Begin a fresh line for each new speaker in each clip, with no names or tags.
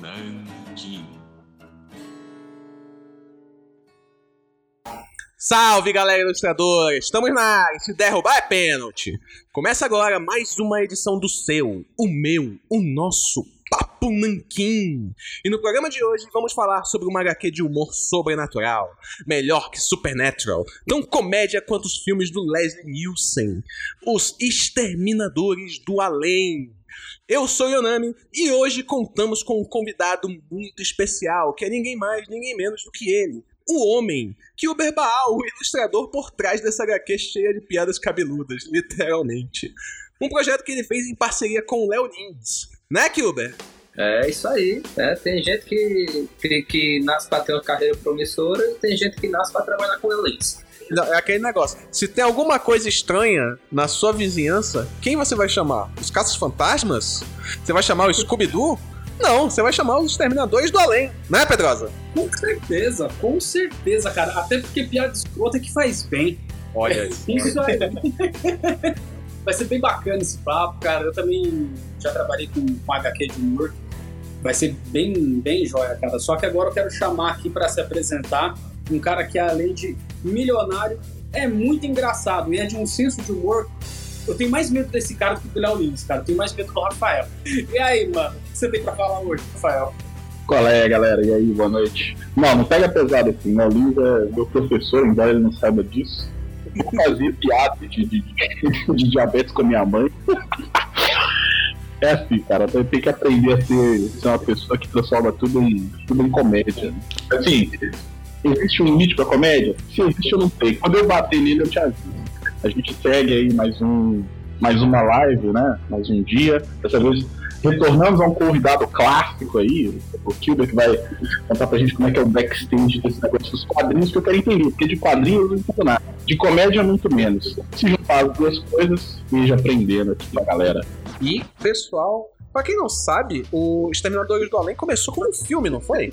Nanquim.
Salve galera ilustradora, estamos na área, se derrubar é pênalti. Começa agora mais uma edição do seu, o meu, o nosso Papo Nanquim. E no programa de hoje vamos falar sobre uma HQ de humor sobrenatural, melhor que Supernatural, tão comédia quanto os filmes do Leslie Nielsen, Os Exterminadores do Além. Eu sou Yonami e hoje contamos com um convidado muito especial, que é ninguém mais, ninguém menos do que ele, o homem, que o Berbaal, o ilustrador por trás dessa HQ cheia de piadas cabeludas, literalmente. Um projeto que ele fez em parceria com o Léo Lins. Né, Kilber?
É isso aí. né? tem gente que, que, que nasce pra ter uma carreira promissora e tem gente que nasce pra trabalhar com eles.
Não, é aquele negócio. Se tem alguma coisa estranha na sua vizinhança, quem você vai chamar? Os caças fantasmas? Você vai chamar o Scooby-Doo? Não, você vai chamar os exterminadores do além, né, Pedrosa?
Com certeza, com certeza, cara. Até porque piada escrota é que faz bem.
Olha aí.
Isso aí. Vai ser bem bacana esse papo, cara. Eu também já trabalhei com, com HQ de humor. Vai ser bem, bem joia, cara. Só que agora eu quero chamar aqui para se apresentar um cara que, além de milionário, é muito engraçado e é de um senso de humor. Eu tenho mais medo desse cara do que do Léo Lins, cara. Eu tenho mais medo do Rafael. E aí, mano? O que você tem pra falar hoje, Rafael?
Qual é, galera? E aí, boa noite. Não, não pega pesado assim. O Lins é meu professor, embora ele não saiba disso. Eu fazia piada de, de, de, diabetes com a minha mãe. É assim, cara. Tenho que aprender a ser, ser uma pessoa que transforma tudo em, tudo em comédia. Assim, existe um limite pra comédia? Se existe, eu não sei. Quando eu bater nele, eu te aviso. A gente segue aí mais um mais uma live, né? Mais um dia. Dessa vez retornamos a um convidado clássico aí, o Kilber, que vai contar pra gente como é que é o backstage desse negócio dos quadrinhos, que eu quero entender, porque de quadrinhos eu não entendo nada. De comédia, muito menos. Se juntar as duas coisas, e já aprendendo aqui pra galera.
E, pessoal, pra quem não sabe, o Exterminadores do Além começou como um filme, não foi?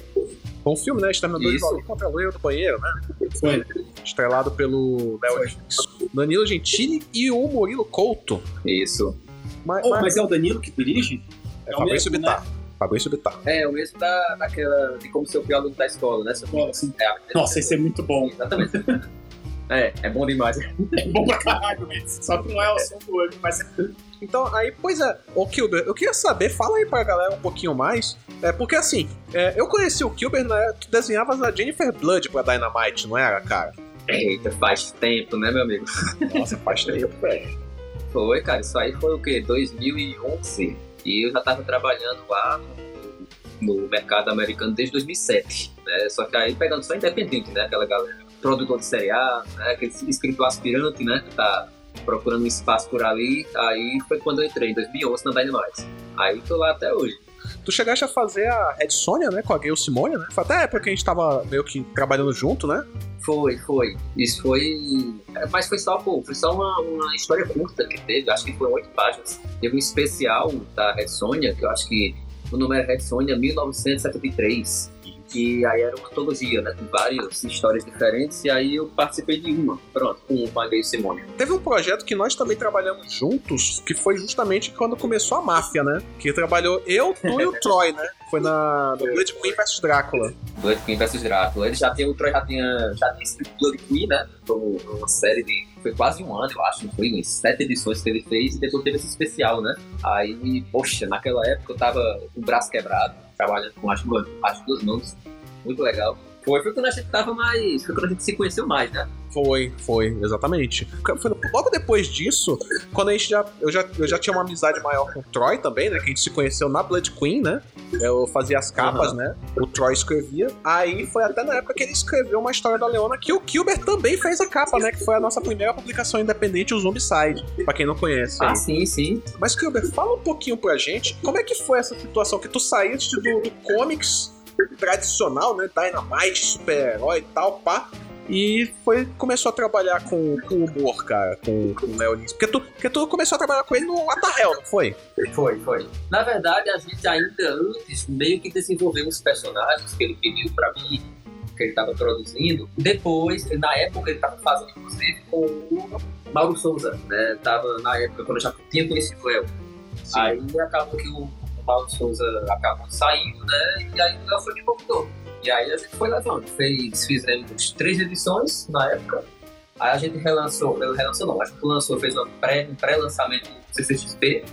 Foi um filme, né? Exterminadores
Isso.
do Além contra a loira do banheiro, né?
Foi.
Estrelado pelo Léo Danilo Gentili e o Murilo Couto.
Isso.
Mas,
Oh,
mas-
mas é o Danilo que dirige?
é
o
Fabrício
mesmo,
Bittar. Fabrício Bittar.
É, o mesmo da, daquela. de como ser o pior aluno da escola, né? seu
Bom, assim,
É,
Nossa, esse é muito bom.
Exatamente. É, é bom demais.
É bom pra caralho. Só que não é o assunto hoje, mas
Então, aí, pois é, ô Kilber, eu queria saber, fala aí pra galera um pouquinho mais, é, porque assim, é, eu conheci o Kilber, né, tu desenhavas a Jennifer Blood pra Dynamite, não era, cara?
Eita, faz tempo, né, meu amigo?
Nossa, faz tempo, velho.
Foi, cara, isso aí foi o quê? 2011. E eu já tava trabalhando lá no, no mercado americano desde 2007. Né? Só que aí pegando só independente, né? Aquela galera, produtor de seriado, né? aquele escritor aspirante, né? Que tá procurando um espaço por ali. Aí foi quando eu entrei, em 2011, na Dynamite. Aí tô lá até hoje.
Tu chegaste a fazer a Red Sonja, né, com a Gayle Simone, né? Foi até a época que a gente tava meio que trabalhando junto, né?
Foi, foi. Isso foi. é, Mas foi só, pô, foi só uma, uma história curta que teve, acho que foi oito páginas. Teve um especial da Red Sonja, que eu acho que o nome era Red Sonja 1973. Que aí era uma antologia, né? Com várias histórias diferentes, e aí eu participei de uma, pronto, com a Gay Simone.
Teve um projeto que nós também trabalhamos juntos, que foi justamente quando começou a máfia, né? Que trabalhou eu, tu e o Troy, né? Foi na no Blood Queen vs Drácula.
Blood Queen vs Drácula. Ele já tinha, o Troy já tinha, já tinha escrito Blood Queen, né? Como uma série de. Foi quase um ano, eu acho. Foi umas sete edições que ele fez e depois teve esse especial, né? Aí, poxa, naquela época eu tava com o braço quebrado, trabalhando com as as duas mãos. Muito legal. Foi, foi quando a gente tava mais. Foi quando a gente se conheceu mais, né?
Foi, foi, exatamente. Foi logo depois disso, quando a gente já. Eu já, eu já tinha uma amizade maior com o Troy também, né? Que a gente se conheceu na Blood Queen, né? Eu fazia as capas, né? O Troy escrevia. Aí foi até na época que ele escreveu uma história da Leona que o Kilber também fez a capa, né? Que foi a nossa primeira publicação independente, o Zombicide. Pra quem não conhece.
Ah,
aí.
sim, sim.
Mas, Kilber, fala um pouquinho pra gente como é que foi essa situação que tu saíste do, do comics tradicional, né? Dynamite, super-herói e tal, pá. E foi, começou a trabalhar com, com humor, cara, com, com o Léo Lins. Porque tu, porque tu começou a trabalhar com ele no Atahel, não foi?
Foi, foi. Na verdade, a gente ainda antes meio que desenvolveu os personagens que ele pediu pra mim, que ele estava produzindo. Depois, na época, ele estava fazendo, inclusive, com o Mauro Souza, né? Tava na época, quando eu já tinha conhecido o Léo. Aí acabou que o Paulo Souza acabou saindo, né? E aí o Léo foi me convidou. E aí a gente foi levando. Fez, fizemos três edições na época. Aí a gente relançou, relançou não, a gente lançou, fez pré, um pré-lançamento do CCXP.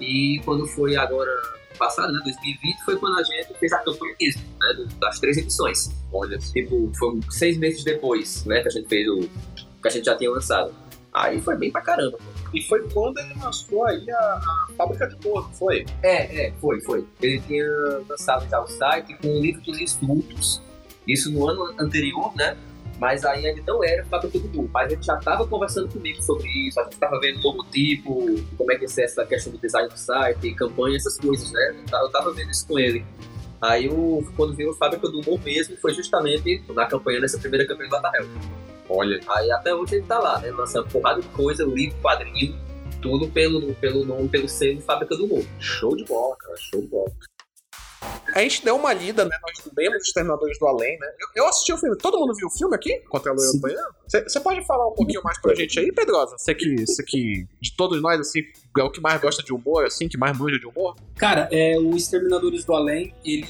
E quando foi agora passado, né, 2020, foi quando a gente fez a campanha mesmo, né, das três edições. Olha, tipo, foi seis meses depois, né, que a gente fez o que a gente já tinha lançado. Aí foi bem pra caramba.
E foi quando ele lançou aí a, a Fábrica de Morro, foi?
É, é, foi, foi. Ele tinha lançado já o site com o livro dos insultos, isso no ano anterior, né? Mas aí ainda não era Fábrica do Burro. Mas ele já estava conversando comigo sobre isso, a gente estava vendo o logotipo, como é que ser essa questão do design do site, campanha, essas coisas, né? Eu tava vendo isso com ele. Aí, o, quando veio o Fábrica do Humor mesmo, foi justamente na campanha, nessa primeira campanha do Batarel.
Olha.
Aí até hoje ele tá lá, né? Lançando porrada de coisa, livro, quadrinho, tudo pelo, pelo nome, pelo selo Fábrica do Humor.
Show de bola, cara, show de bola. A gente deu uma lida, né? Nós lemos os Terminadores do Além, né? Eu, eu assisti o filme. Todo mundo viu o filme aqui? Contra a. Apanhã? Você pode falar um pouquinho mais pra gente aí, Pedrosa? Você que, você que, de todos nós, assim, é o que mais gosta de humor, assim, que mais manja de humor?
Cara, é, o Exterminadores do Além, ele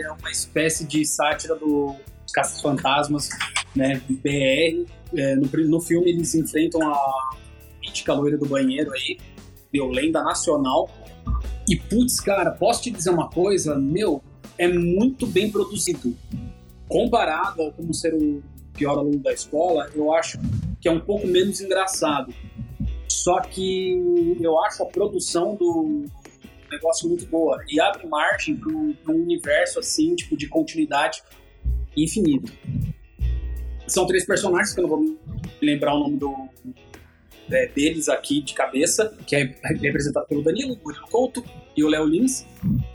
é uma espécie de sátira do- dos Caças-Fantasmas, né, BR. É, no, no filme eles enfrentam a mítica loira do banheiro aí, meu, lenda nacional. E putz, cara, posso te dizer uma coisa? Meu, é muito bem produzido. Comparado ao como ser o pior aluno da escola, eu acho que é um pouco menos engraçado. Só que eu acho a produção do, negócio muito boa e abre margem para um universo assim, tipo, de continuidade infinito. São três personagens que eu não vou lembrar o nome do, é, deles aqui de cabeça, que é representado pelo Danilo, Murilo Couto e o Léo Lins.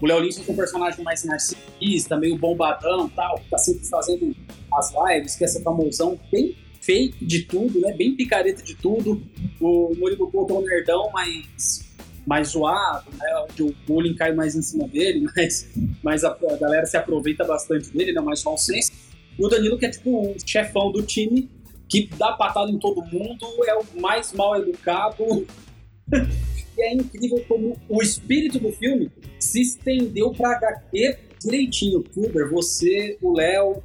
O Léo Lins é um personagem mais narcisista, meio bombadão tal, que tá sempre fazendo as lives, que é essa famosão bem fake de tudo, né? Bem picareta de tudo. O Murilo Couto é um nerdão, mas mais zoado, né? Onde o bullying cai mais em cima dele, mas, mas a, a galera se aproveita bastante dele, né? Mais nonsense. O Danilo, que é tipo o chefão do time, que dá patada em todo mundo, é o mais mal educado. e é incrível como o espírito do filme se estendeu pra HQ direitinho. Kuber, você, o Léo,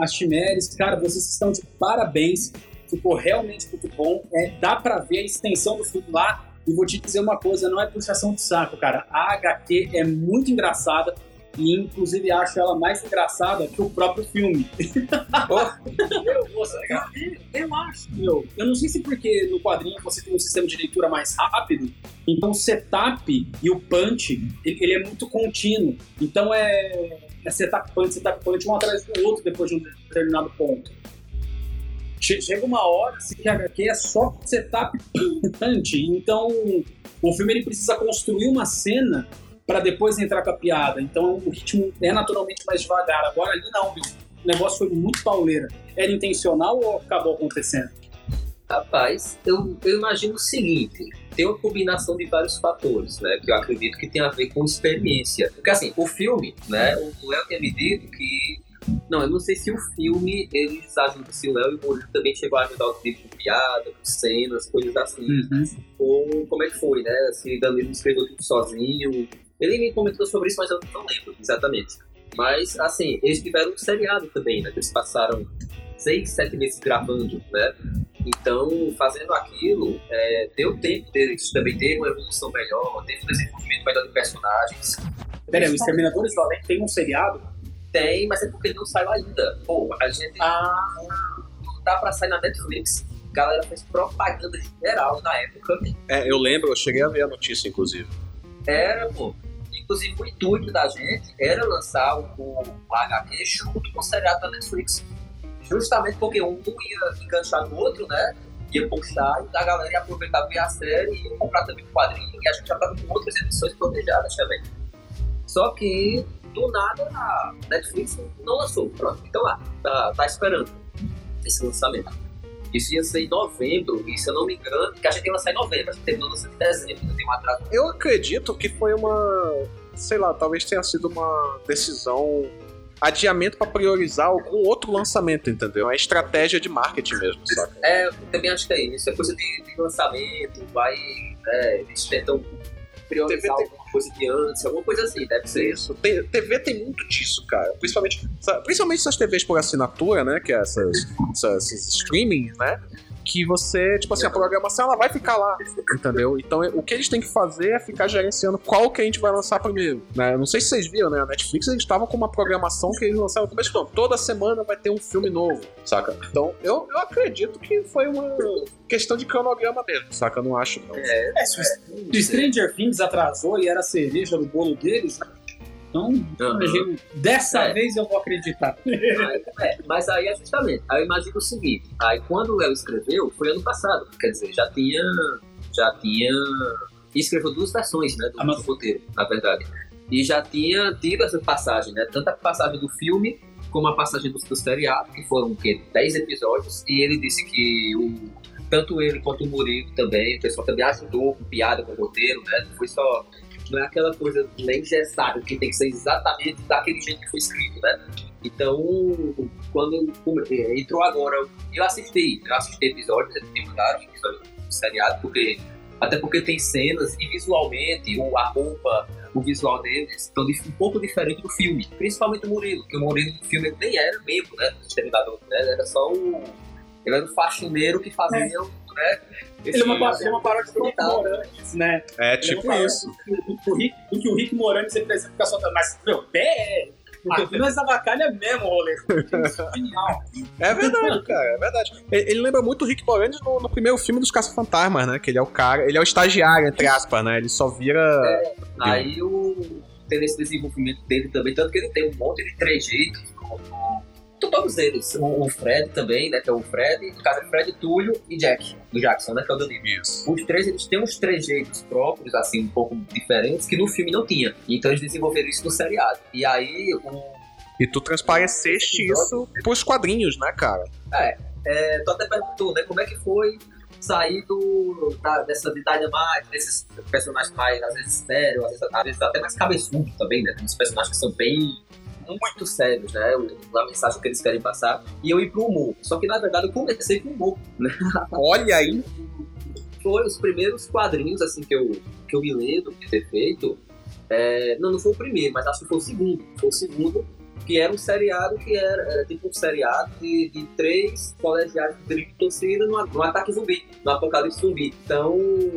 a Chimeres, cara, vocês estão de parabéns. Ficou realmente muito bom. É, dá pra ver a extensão do filme lá. E vou te dizer uma coisa, não é puxação de saco, cara. A HQ é muito engraçada e inclusive acho ela mais engraçada que o próprio filme. Meu, você, eu acho, meu. Eu não sei se porque no quadrinho você tem um sistema de leitura mais rápido, então o setup e o punch, ele, ele é muito contínuo. Então é, é setup punch, setup punch, um atrás do outro depois de um determinado ponto. Che- Chega uma hora assim, que a HQ é só setup punch, então o filme ele precisa construir uma cena para depois entrar com a piada. Então o ritmo é naturalmente mais devagar. Agora ali não, meu. O negócio foi muito pauleira. Era intencional ou acabou acontecendo?
Rapaz, eu, eu imagino o seguinte: tem uma combinação de vários fatores, né? Que eu acredito que tem a ver com experiência. Porque assim, o filme, né? O Léo tinha me dito que. Não, eu não sei se o filme eles ajudam, se o Léo e o Murilo também chegou a ajudar o tipo de piada, com cenas, coisas assim. Ou como é que foi, né? Se Danilo escreveu tudo sozinho. Ele me comentou sobre isso, mas eu não lembro exatamente. Mas, assim, eles tiveram um seriado também, né? Que eles passaram seis, sete meses gravando, né? Então, fazendo aquilo, é, deu tempo deles também ter uma evolução melhor, teve um desenvolvimento melhor de personagens.
Pera aí, o Exterminadores do Além tem um seriado?
Tem, mas é porque ele não saiu ainda. Pô, a gente
Ah,
não dá pra sair na Netflix. A galera fez propaganda geral na época.
É, eu lembro, eu cheguei a ver a notícia, inclusive.
Era, pô. Inclusive, o intuito da gente era lançar o, o HQ junto com o seriado da Netflix. Justamente porque um ia enganchar no outro, né? Ia puxar e a galera ia aproveitar ver a série e ia comprar também o quadrinho. E a gente já tava com outras edições planejadas também. Só que, do nada, a Netflix não lançou. Pronto, então lá, tá, tá esperando esse lançamento. Isso ia ser em novembro, e se eu não me engano, que a gente ia lançar em novembro, a gente terminou lançando em dezembro, ainda tem um atraso
Eu acredito que foi uma. Sei lá, talvez tenha sido uma decisão. Adiamento pra priorizar algum outro lançamento, entendeu? É uma estratégia de marketing mesmo, saca?
É, eu também acho que é isso. É coisa de, de lançamento, vai. É, eles tentam priorizar alguma coisa de antes, alguma coisa assim, deve ser.
Isso. TV tem muito disso, cara. Principalmente, principalmente essas TVs por assinatura, né? Que é essas, essas, esses streaming, né? Que você, tipo assim, a programação ela vai ficar lá, entendeu? Então o que eles têm que fazer é ficar gerenciando qual que a gente vai lançar primeiro, né? Eu Não sei se vocês viram, né? A Netflix eles estavam com uma programação que eles lançaram no começo do ano. Toda semana vai ter um filme novo, saca? Então eu, eu acredito que foi uma questão de cronograma mesmo, saca? Eu não acho, não.
É, o se o Stranger Things atrasou e era a cereja do bolo deles, então,
Aham.
imagina, dessa
É.
vez eu vou acreditar.
Aí, é, mas aí é justamente. Aí eu imagino o seguinte: aí quando o Léo escreveu, foi ano passado. Quer dizer, já tinha. Já tinha. Escreveu duas versões, né? Do,
Ah, mas-
do roteiro, na verdade. E já tinha tido essa passagem, né? Tanto a passagem do filme como a passagem do, do seriado, que foram o quê? 10 episódios. E ele disse que o, tanto ele quanto o Murilo também, o pessoal também ajudou com piada, com o roteiro, né? Não foi só. Não é aquela coisa nem engessada, que tem que ser exatamente daquele jeito que foi escrito, né? Então, quando eh, entrou agora, eu assisti, eu assisti episódios, me mandaram episódios do seriado, porque, até porque tem cenas e visualmente, o, a roupa, o visual deles estão um pouco diferente do filme, principalmente o Murilo, porque o Murilo no filme nem era membro, né, do exterminador, né, era só o... ele era o faxineiro que fazia, né,
Ele é uma,
esse-
ele é uma paródia do Rick Moranis, né?
É
Ele é
tipo
paródia
isso.
Do, do, Rick, do que o Rick Moranis representa ficar soltando. Mas, meu, pé! Aqui nós avacalha mesmo, rolê. Genial.
É verdade, cara, é verdade. Ele, ele lembra muito o Rick Moranis no, no primeiro filme dos Caça-Fantasmas, né? Que ele é o cara, ele é o estagiário, entre aspas, né? Ele só vira.
Aí o teve esse desenvolvimento dele também, tanto que ele tem um monte de trejeitos. to- Todos eles. O, o Fred também, né? Que é o Fred, no caso é Fred, Túlio e Jack, do Jackson, né? Que é o Danilo.
Isso.
Os três, eles têm uns trejeitos próprios, assim, um pouco diferentes, que no filme não tinha. Então eles desenvolveram isso no seriado. E aí, o,
E tu transpareceste isso pros quadrinhos, né, cara?
é, tu até perguntou, né? Como é que foi sair do, da, dessa de Dynamite, desses personagens mais, às vezes, sérios, às vezes, às vezes até mais cabeçudo também, né? Tem uns personagens que são bem muito sérios, né? o- A mensagem que eles querem passar. E eu ir pro humor. Só que, na verdade, eu comecei com humor.
Olha aí.
Foi os primeiros quadrinhos, assim, que eu, que eu me lembro de ter feito. É, não, não foi o primeiro, mas acho que foi o segundo. Foi o segundo, que era um seriado que era, era tipo um seriado de, de três colegiados de torcida no, no ataque zumbi, no apocalipse zumbi. Então,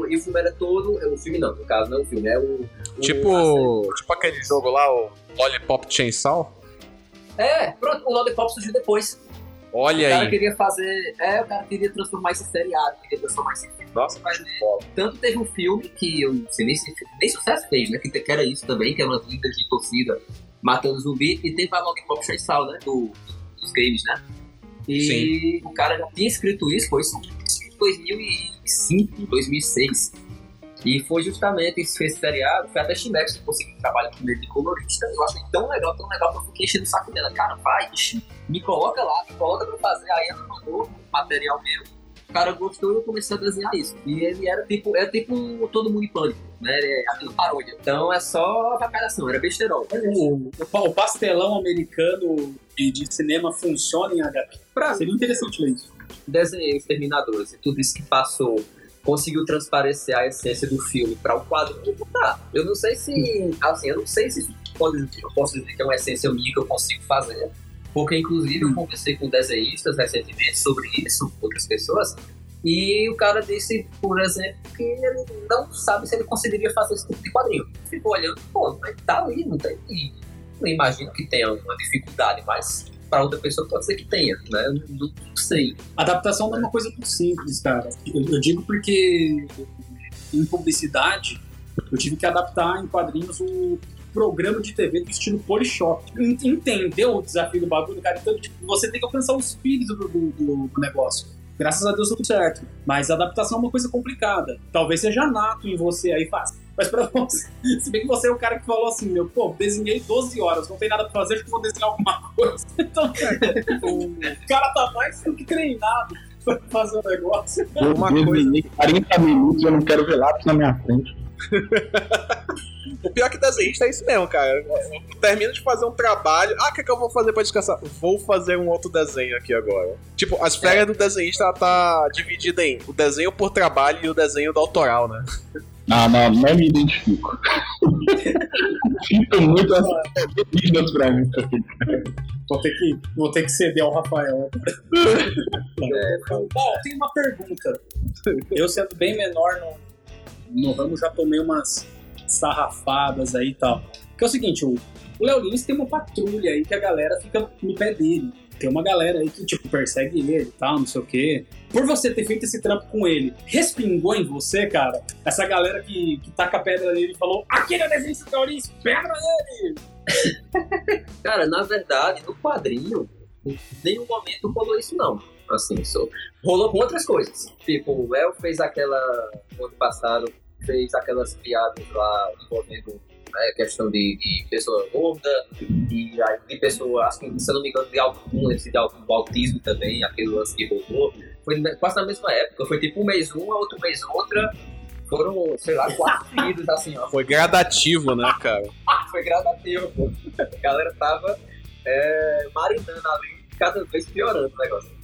e o filme era todo. O filme não, no caso, não é o filme, é o.
Tipo. Tipo aquele jogo lá, o Lollipop Chainsaw.
É, pronto, o Lollipop surgiu depois.
Olha
o cara
aí.
queria fazer. É, o cara queria transformar esse seriado, queria transformar esse filme.
Nossa,
Vai ver. Tanto teve um filme que eu não sei nem se nem sucesso fez, né? Que, que era isso também, que era uma liga de torcida matando zumbi. E teve a Lollipop Chainsaw, né? Do, dos games, né? E o cara já tinha escrito isso, foi isso em 2005, 2006. E foi justamente esse, esse seriado, foi até Chimex que conseguiu trabalhar com ele de colorista. Eu achei tão legal, tão legal que eu fiquei enchendo o saco dela. Cara, vai, me coloca lá, me coloca pra fazer. Aí ela mandou um material meu. O cara gostou e eu comecei a desenhar isso. E ele era tipo, era tipo um todo mundo em pânico, né? Ele é aquilo paródia. Então é só avacalhação, era besterol.
O, o o pastelão americano de, de cinema funciona em HQ.
Pra
Seria interessante ver isso.
desenhei Exterminadores e tudo isso que passou conseguiu transparecer a essência do filme para o quadrinho, tá. Eu não sei se, assim, eu não sei se pode, eu posso dizer que é uma essência minha que eu consigo fazer, porque inclusive eu conversei com desenhistas recentemente sobre isso, outras pessoas, e o cara disse, por exemplo, que ele não sabe se ele conseguiria fazer esse tipo de quadrinho. Ficou olhando, pô, mas tá ali, não tem. Não imagino que tenha uma dificuldade, mas para outra pessoa pode ser que tenha, né? Eu Não, sei.
Adaptação não é uma coisa muito simples, cara. Eu, eu digo porque em publicidade eu tive que adaptar em quadrinhos o programa de TV do estilo Polishop. En- Entendeu o desafio do bagulho, cara? Então, tipo, você tem que alcançar o espírito do, do- do- negócio. Graças a Deus deu tudo certo. Mas a adaptação é uma coisa complicada. Talvez seja nato em você aí fácil. Mas pra você, se bem que você é o cara que falou assim, meu, pô, desenhei 12 horas, não tem nada pra fazer, acho que vou desenhar alguma coisa. Então, o cara tá mais do que treinado pra fazer o negócio.
Eu
Uma coisa-
desenhei 40 minutos eu não quero ver lápis na minha frente.
O pior que desenhista é isso mesmo, cara. Eu termino de fazer um trabalho. Ah, o que, é que eu vou fazer pra descansar? Vou fazer um outro desenho aqui agora. Tipo, as férias do desenhista tá dividida em o desenho por trabalho e o desenho do autoral, né?
Ah, não, não me identifico. Sinto muito as meninas pra mim.
Vou ter que, vou ter que ceder ao Rafael. Bom, tem uma pergunta. Eu sendo bem menor no, no ramo, já tomei umas sarrafadas aí e tal. Que é o seguinte, o o Léo Lins tem uma patrulha aí que a galera fica no pé dele. Tem uma galera aí que, tipo, persegue ele e tal, não sei o quê. Por você ter feito esse trampo com ele, respingou em você, cara? Essa galera que, que taca pedra nele e falou: Aquele é desenho do Léo Lins, pedra nele!
Cara, na verdade, no quadrinho, em nenhum momento rolou isso, não. Assim, só. rolou com outras coisas. Tipo, o El fez aquela. No ano passado, fez aquelas piadas lá envolvendo né, questão de, de pessoa gorda, e aí de pessoa, acho que, se eu não me engano, de algum, esse de algum autismo também, aquele lance que voltou. Foi quase na mesma época, foi tipo um mês uma, outro mês outra. Foram, sei lá, quatro seguidos, assim, ó.
Foi gradativo, né, cara?
Foi gradativo, pô. A galera tava é, marinando ali, cada vez piorando o negócio.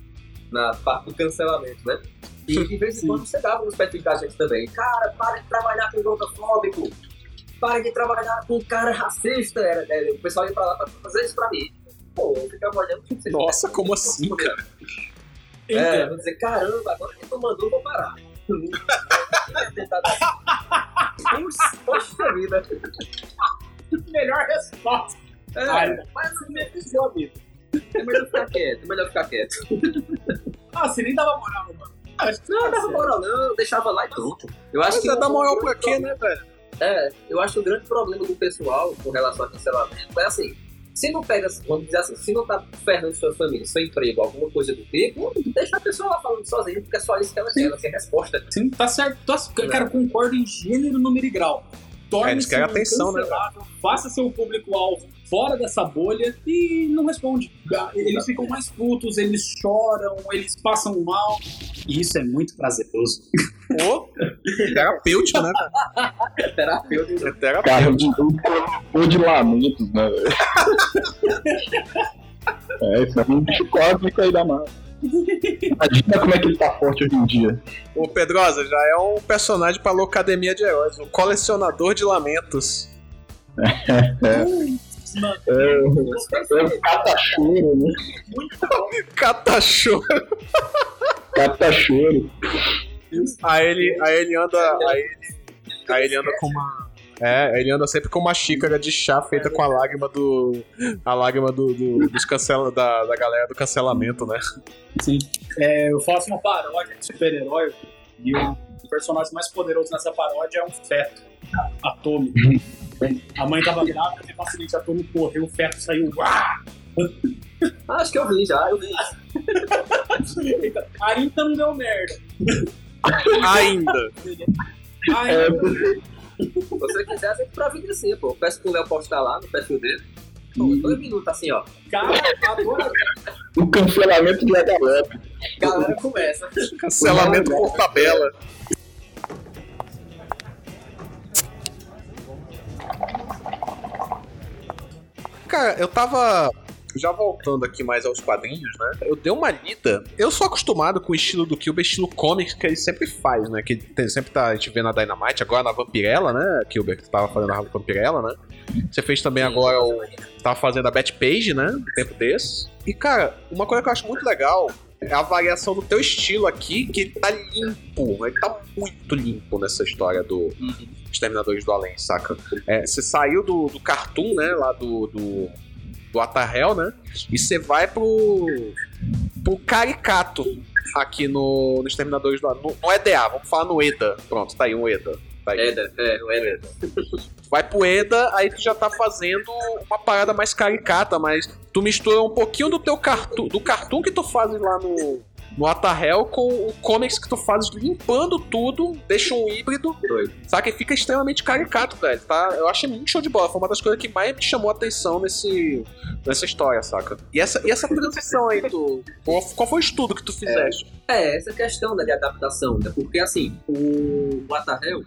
Na parte do cancelamento, né? E de vez em quando você dava nos perfis da gente também. Cara, para de trabalhar com gordofóbico para de trabalhar com um cara racista. Era, era, o pessoal ia pra lá pra fazer isso pra mim. Pô, eu ficava olhando que você
Nossa, como assim, cara?
É, vou dizer, caramba, agora que tu mandou, vou parar. Poxa vida.
Melhor resposta.
É, mas assim, meu amigo. É melhor ficar quieto, é melhor ficar quieto.
Ah, você nem dava moral, mano. Acho que
Não, não dava moral não, deixava lá e pronto. Eu acho
Mas
que
você dá moral pra quê, né, velho?
É, eu acho que o grande problema do pessoal com relação a cancelamento é assim, se não pega, vamos dizer assim, se não tá ferrando sua família, seu emprego, alguma coisa do tipo, deixa a pessoa lá falando sozinha, porque é só isso que ela quer, ela quer resposta.
Sim, tá certo. Tá, cara, eu concordo em gênero, número e grau.
É,
Torne-se um
atenção, né,
Faça seu público-alvo fora dessa bolha e não responde. Eles ficam mais putos, eles choram, eles passam mal. E isso é muito prazeroso.
Pô, terapêutico, né?
É terapeuta.
É
Cara,
terapêutico.
um pô de lamentos, né? É, isso é um bicho cósmico aí da massa. Imagina como é que ele tá forte hoje em dia.
O Pedrosa já é um personagem pra Locademia de Heróis, um colecionador de lamentos.
É um catachoro, né?
Catachorro.
Catachoro.
Aí ele, aí ele anda. Aí ele, aí ele anda com uma. É, ele anda sempre com uma xícara de chá feita com a lágrima do. A lágrima do, do- dos cancela, da, da galera do cancelamento, né?
Sim. É, eu faço uma paródia de super-herói e o personagem mais poderoso nessa paródia é um feto atômico. A mãe tava grávida, teve um acidente atômico, correu, o feto saiu. Uá!
Acho que eu vi já, eu vi.
Aí então deu merda.
Ainda.
Aí,
É,
Se você quiser, você providencia, pô. Peço pro Léo postar lá no perfil dele. Pô, dois minutos assim, ó.
cara, agora
o cancelamento de galera.
Galera começa.
Cancelamento por tabela. Cara, eu tava. Já voltando aqui mais aos quadrinhos, né? Eu dei uma lida. Eu sou acostumado com o estilo do Kilber, estilo comics que ele sempre faz, né? Que tem- sempre tá a gente vê na Dynamite, agora na Vampirella, né, Kilber? Que tava fazendo a Vampirella, né? Você fez também agora o. Tava fazendo a Batpage, né? No tempo desse. E, cara, uma coisa que eu acho muito legal é a variação do teu estilo aqui, que ele tá limpo. Ele tá muito limpo nessa história do Exterminadores do Além, saca? É, você saiu do, do cartoon, né? Lá do. do, do Atahel, né? E você vai pro. pro caricato aqui no, no Exterminadores do. No, no EDA, vamos falar no EDA. Pronto, tá aí um EDA. Tá aí.
É, é, não é,
Vai pro EDA, aí tu já tá fazendo uma parada mais caricata, mas tu mistura um pouquinho do teu cartoon, do cartoon que tu faz lá no, no Atahel com o comics que tu faz limpando tudo, deixa um híbrido,
Doido.
saca? E fica extremamente caricato, velho. Tá? Eu achei muito show de bola. Foi uma das coisas que mais me chamou a atenção nesse, nessa história, saca? E essa, e essa transição aí, tu. Qual, qual foi o estudo que tu fizeste?
É, essa questão de adaptação, né? Porque assim, o Atahel,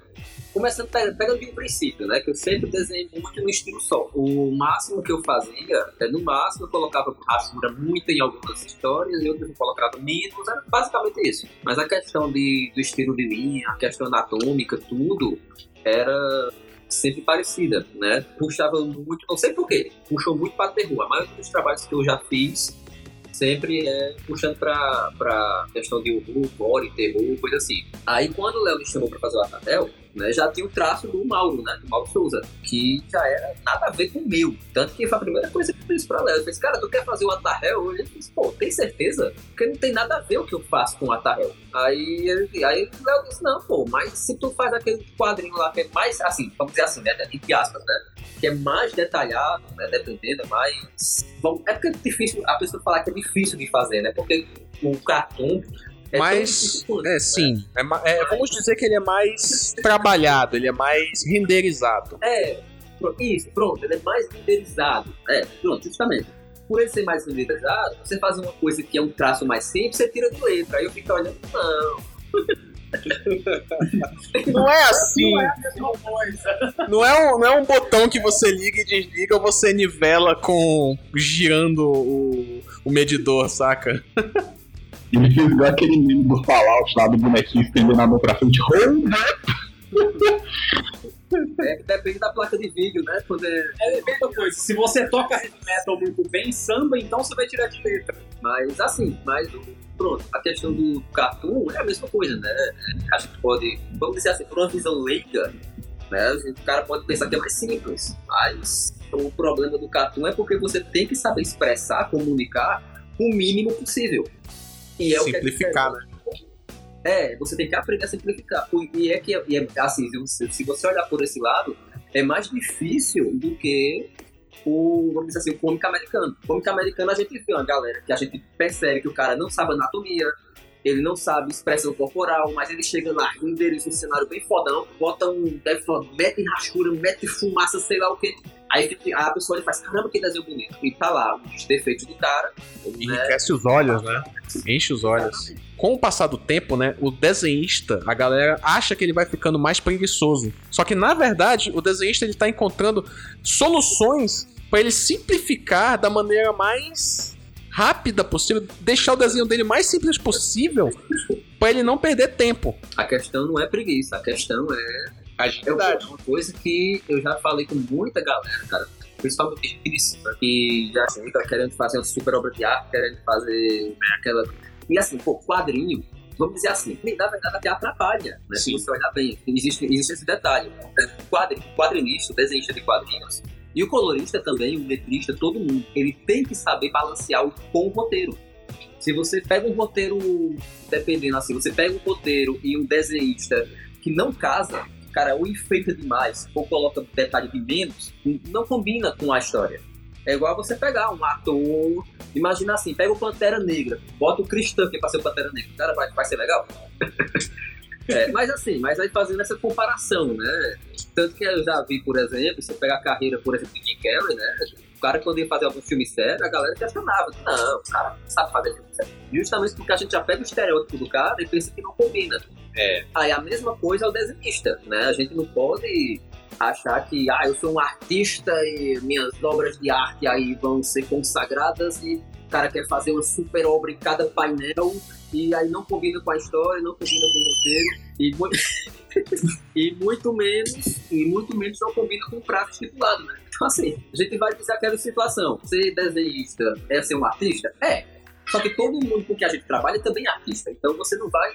começando pegando, de um princípio, né? Que eu sempre desenhei muito no estilo só. O máximo que eu fazia, é, no máximo eu colocava rascunha muito em algumas histórias e outras eu colocava menos, era basicamente isso. Mas a questão de, do estilo de linha, a questão anatômica, tudo, era sempre parecida, né? Puxava muito, não sei porquê, puxou muito para terror. A maioria dos trabalhos que eu já fiz sempre é puxando pra, pra questão de horror, gore, terror, coisa assim. Aí quando o Léo me chamou pra fazer o Artatel, né, já tinha o traço do Mauro, né, do Mauro Souza, que já era nada a ver com o meu. Tanto que foi a primeira coisa que eu fiz pra Léo. Eu falei, cara, tu quer fazer o Atarel? Ele disse, pô, tem certeza? Porque não tem nada a ver o que eu faço com o Atarel. Aí, aí o Léo disse, não, pô, mas se tu faz aquele quadrinho lá que é mais, assim, vamos dizer assim, né, entre aspas, né, que é mais detalhado, né, dependendo, mais... Bom, é porque é difícil a pessoa falar que é difícil de fazer, né, porque o cartoon é
Mas, é, sim. É, ma- é, vamos dizer que ele é mais trabalhado, ele é mais renderizado.
É, isso, pronto, ele é mais renderizado. É, pronto, justamente. Por ele ser mais renderizado, você faz uma coisa que é um traço mais simples, você tira de letra. Aí eu fico olhando, não.
Não é assim.
Não é a mesma coisa.
Não é, um, não é um botão que você liga e desliga ou você nivela com girando o, o medidor, saca?
Ele fez igual aquele meme do Fallout lá do bonequinho estendendo a mão pra frente. Hold
É que depende da placa de vídeo, né? Quando é...
É a mesma coisa. Se você toca heavy metal muito bem, samba, então você vai tirar de letra.
Mas assim, mas pronto, a questão do cartoon é a mesma coisa, né? A gente pode, vamos dizer assim, por uma visão leiga, né? O cara pode pensar que é mais simples, mas o problema do cartoon é porque você tem que saber expressar, comunicar o mínimo possível. E é
Simplificar,
diferente. É, você tem que aprender a simplificar. E é que, e é, assim, se você olhar por esse lado, é mais difícil do que o, vamos dizer assim, o cômico americano. O cômico americano a gente vê uma galera que a gente percebe que o cara não sabe anatomia, ele não sabe expressão corporal, mas ele chega lá, renderiza um cenário bem fodão, bota um, deve falar, mete rachura, mete fumaça, sei lá o que. Aí a pessoa ele faz, caramba, que desenho bonito. E tá lá os defeitos do cara, né?
Enriquece os olhos, né? Enche os olhos. Com o passar do tempo, né, o desenhista, a galera acha que ele vai ficando mais preguiçoso. Só que na verdade, o desenhista ele tá encontrando soluções para ele simplificar da maneira mais rápida possível, deixar o desenho dele mais simples possível, para ele não perder tempo.
A questão não é preguiça, a questão é É
Verdade.
uma coisa que eu já falei com muita galera, cara. Principalmente finíssima, que já chega querendo fazer uma super obra de arte, querendo fazer né, aquela. E assim, pô, quadrinho, vamos dizer assim, na verdade até atrapalha, né? Se
Sim.
você olhar bem, existe, existe esse detalhe. O quadri, o quadrinista, desenhista de quadrinhos, e o colorista também, o letrista, todo mundo, ele tem que saber balancear com o roteiro. Se você pega um roteiro, dependendo assim, você pega um roteiro e um desenhista que não casa, cara, ou enfeita demais, ou coloca detalhe de menos, não combina com a história. É igual você pegar um ator, imagina assim, pega o Pantera Negra, bota o Chris Tucker pra ser o Pantera Negra, cara, vai, vai ser legal? É, mas assim, mas aí fazendo essa comparação, né? Tanto que eu já vi, por exemplo, você pegar a carreira, por exemplo, de Jim Carrey, né? O cara, quando ia fazer algum filme sério, a galera questionava. Não, o cara não sabe fazer filme sério. Justamente porque a gente já pega o estereótipo do cara e pensa que não combina.
É.
Aí a mesma coisa é o desenhista, né? A gente não pode achar que, ah, eu sou um artista e minhas obras de arte aí vão ser consagradas e o cara quer fazer uma super obra em cada painel e aí não combina com a história, não combina com o roteiro e muito, e muito menos e muito menos não combina com o prazo estipulado, né? Então assim, a gente vai dizer aquela situação, ser desenhista é ser um artista? É, só que todo mundo com que a gente trabalha também é artista, então você não vai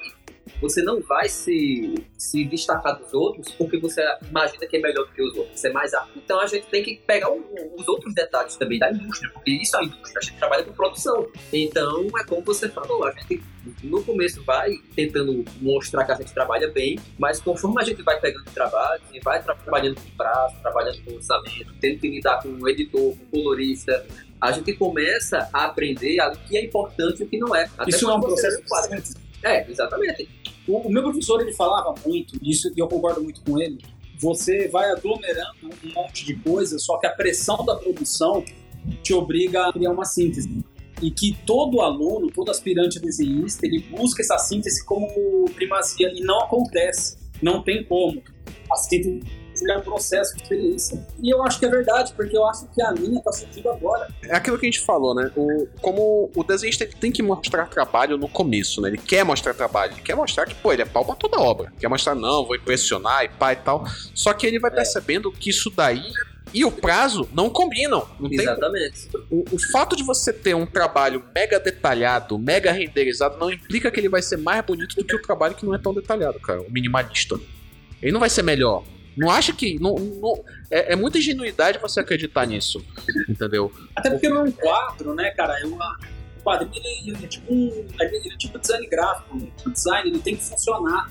você não vai se, se destacar dos outros porque você imagina que é melhor do que os outros, você é mais apto. Então a gente tem que pegar o- os outros detalhes também da indústria, porque isso é a indústria, a gente trabalha com produção. Então é como você falou, a gente no começo vai tentando mostrar que a gente trabalha bem, mas conforme a gente vai pegando trabalho, e vai trabalhando com prazo, trabalhando com orçamento, tendo que lidar com o editor, com o colorista, a gente começa a aprender o que é importante e o que não é. Até
Isso é um processo.
É, exatamente.
O, o meu professor ele falava muito isso e eu concordo muito com ele. Você vai aglomerando um monte de coisa, só que a pressão da produção te obriga a criar uma síntese. E que todo aluno, todo aspirante desenhista, ele busca essa síntese como primazia e não acontece. Não tem como. Assistente é um processo de experiência. E eu acho que é verdade, porque eu acho que a minha tá surgindo agora.
É aquilo que a gente falou, né? O, como o desenhista tem que mostrar trabalho no começo, né? Ele quer mostrar trabalho, ele quer mostrar que, pô, ele é pau pra toda obra. Quer mostrar, não, vou impressionar e pá e tal. Só que ele vai
É.
percebendo que isso daí e o prazo não combinam. Não tem
Exatamente.
o, o fato de você ter um trabalho mega detalhado, mega renderizado, não implica que ele vai ser mais bonito do que o trabalho que não é tão detalhado, cara. O minimalista. Ele não vai ser melhor. Não acha que. Não, não- é, é muita ingenuidade você acreditar nisso. Entendeu?
Até porque não é um quadro, né, cara? É uma, o quadrinho ele, é tipo um. Ele é tipo design gráfico. O design ele tem que funcionar.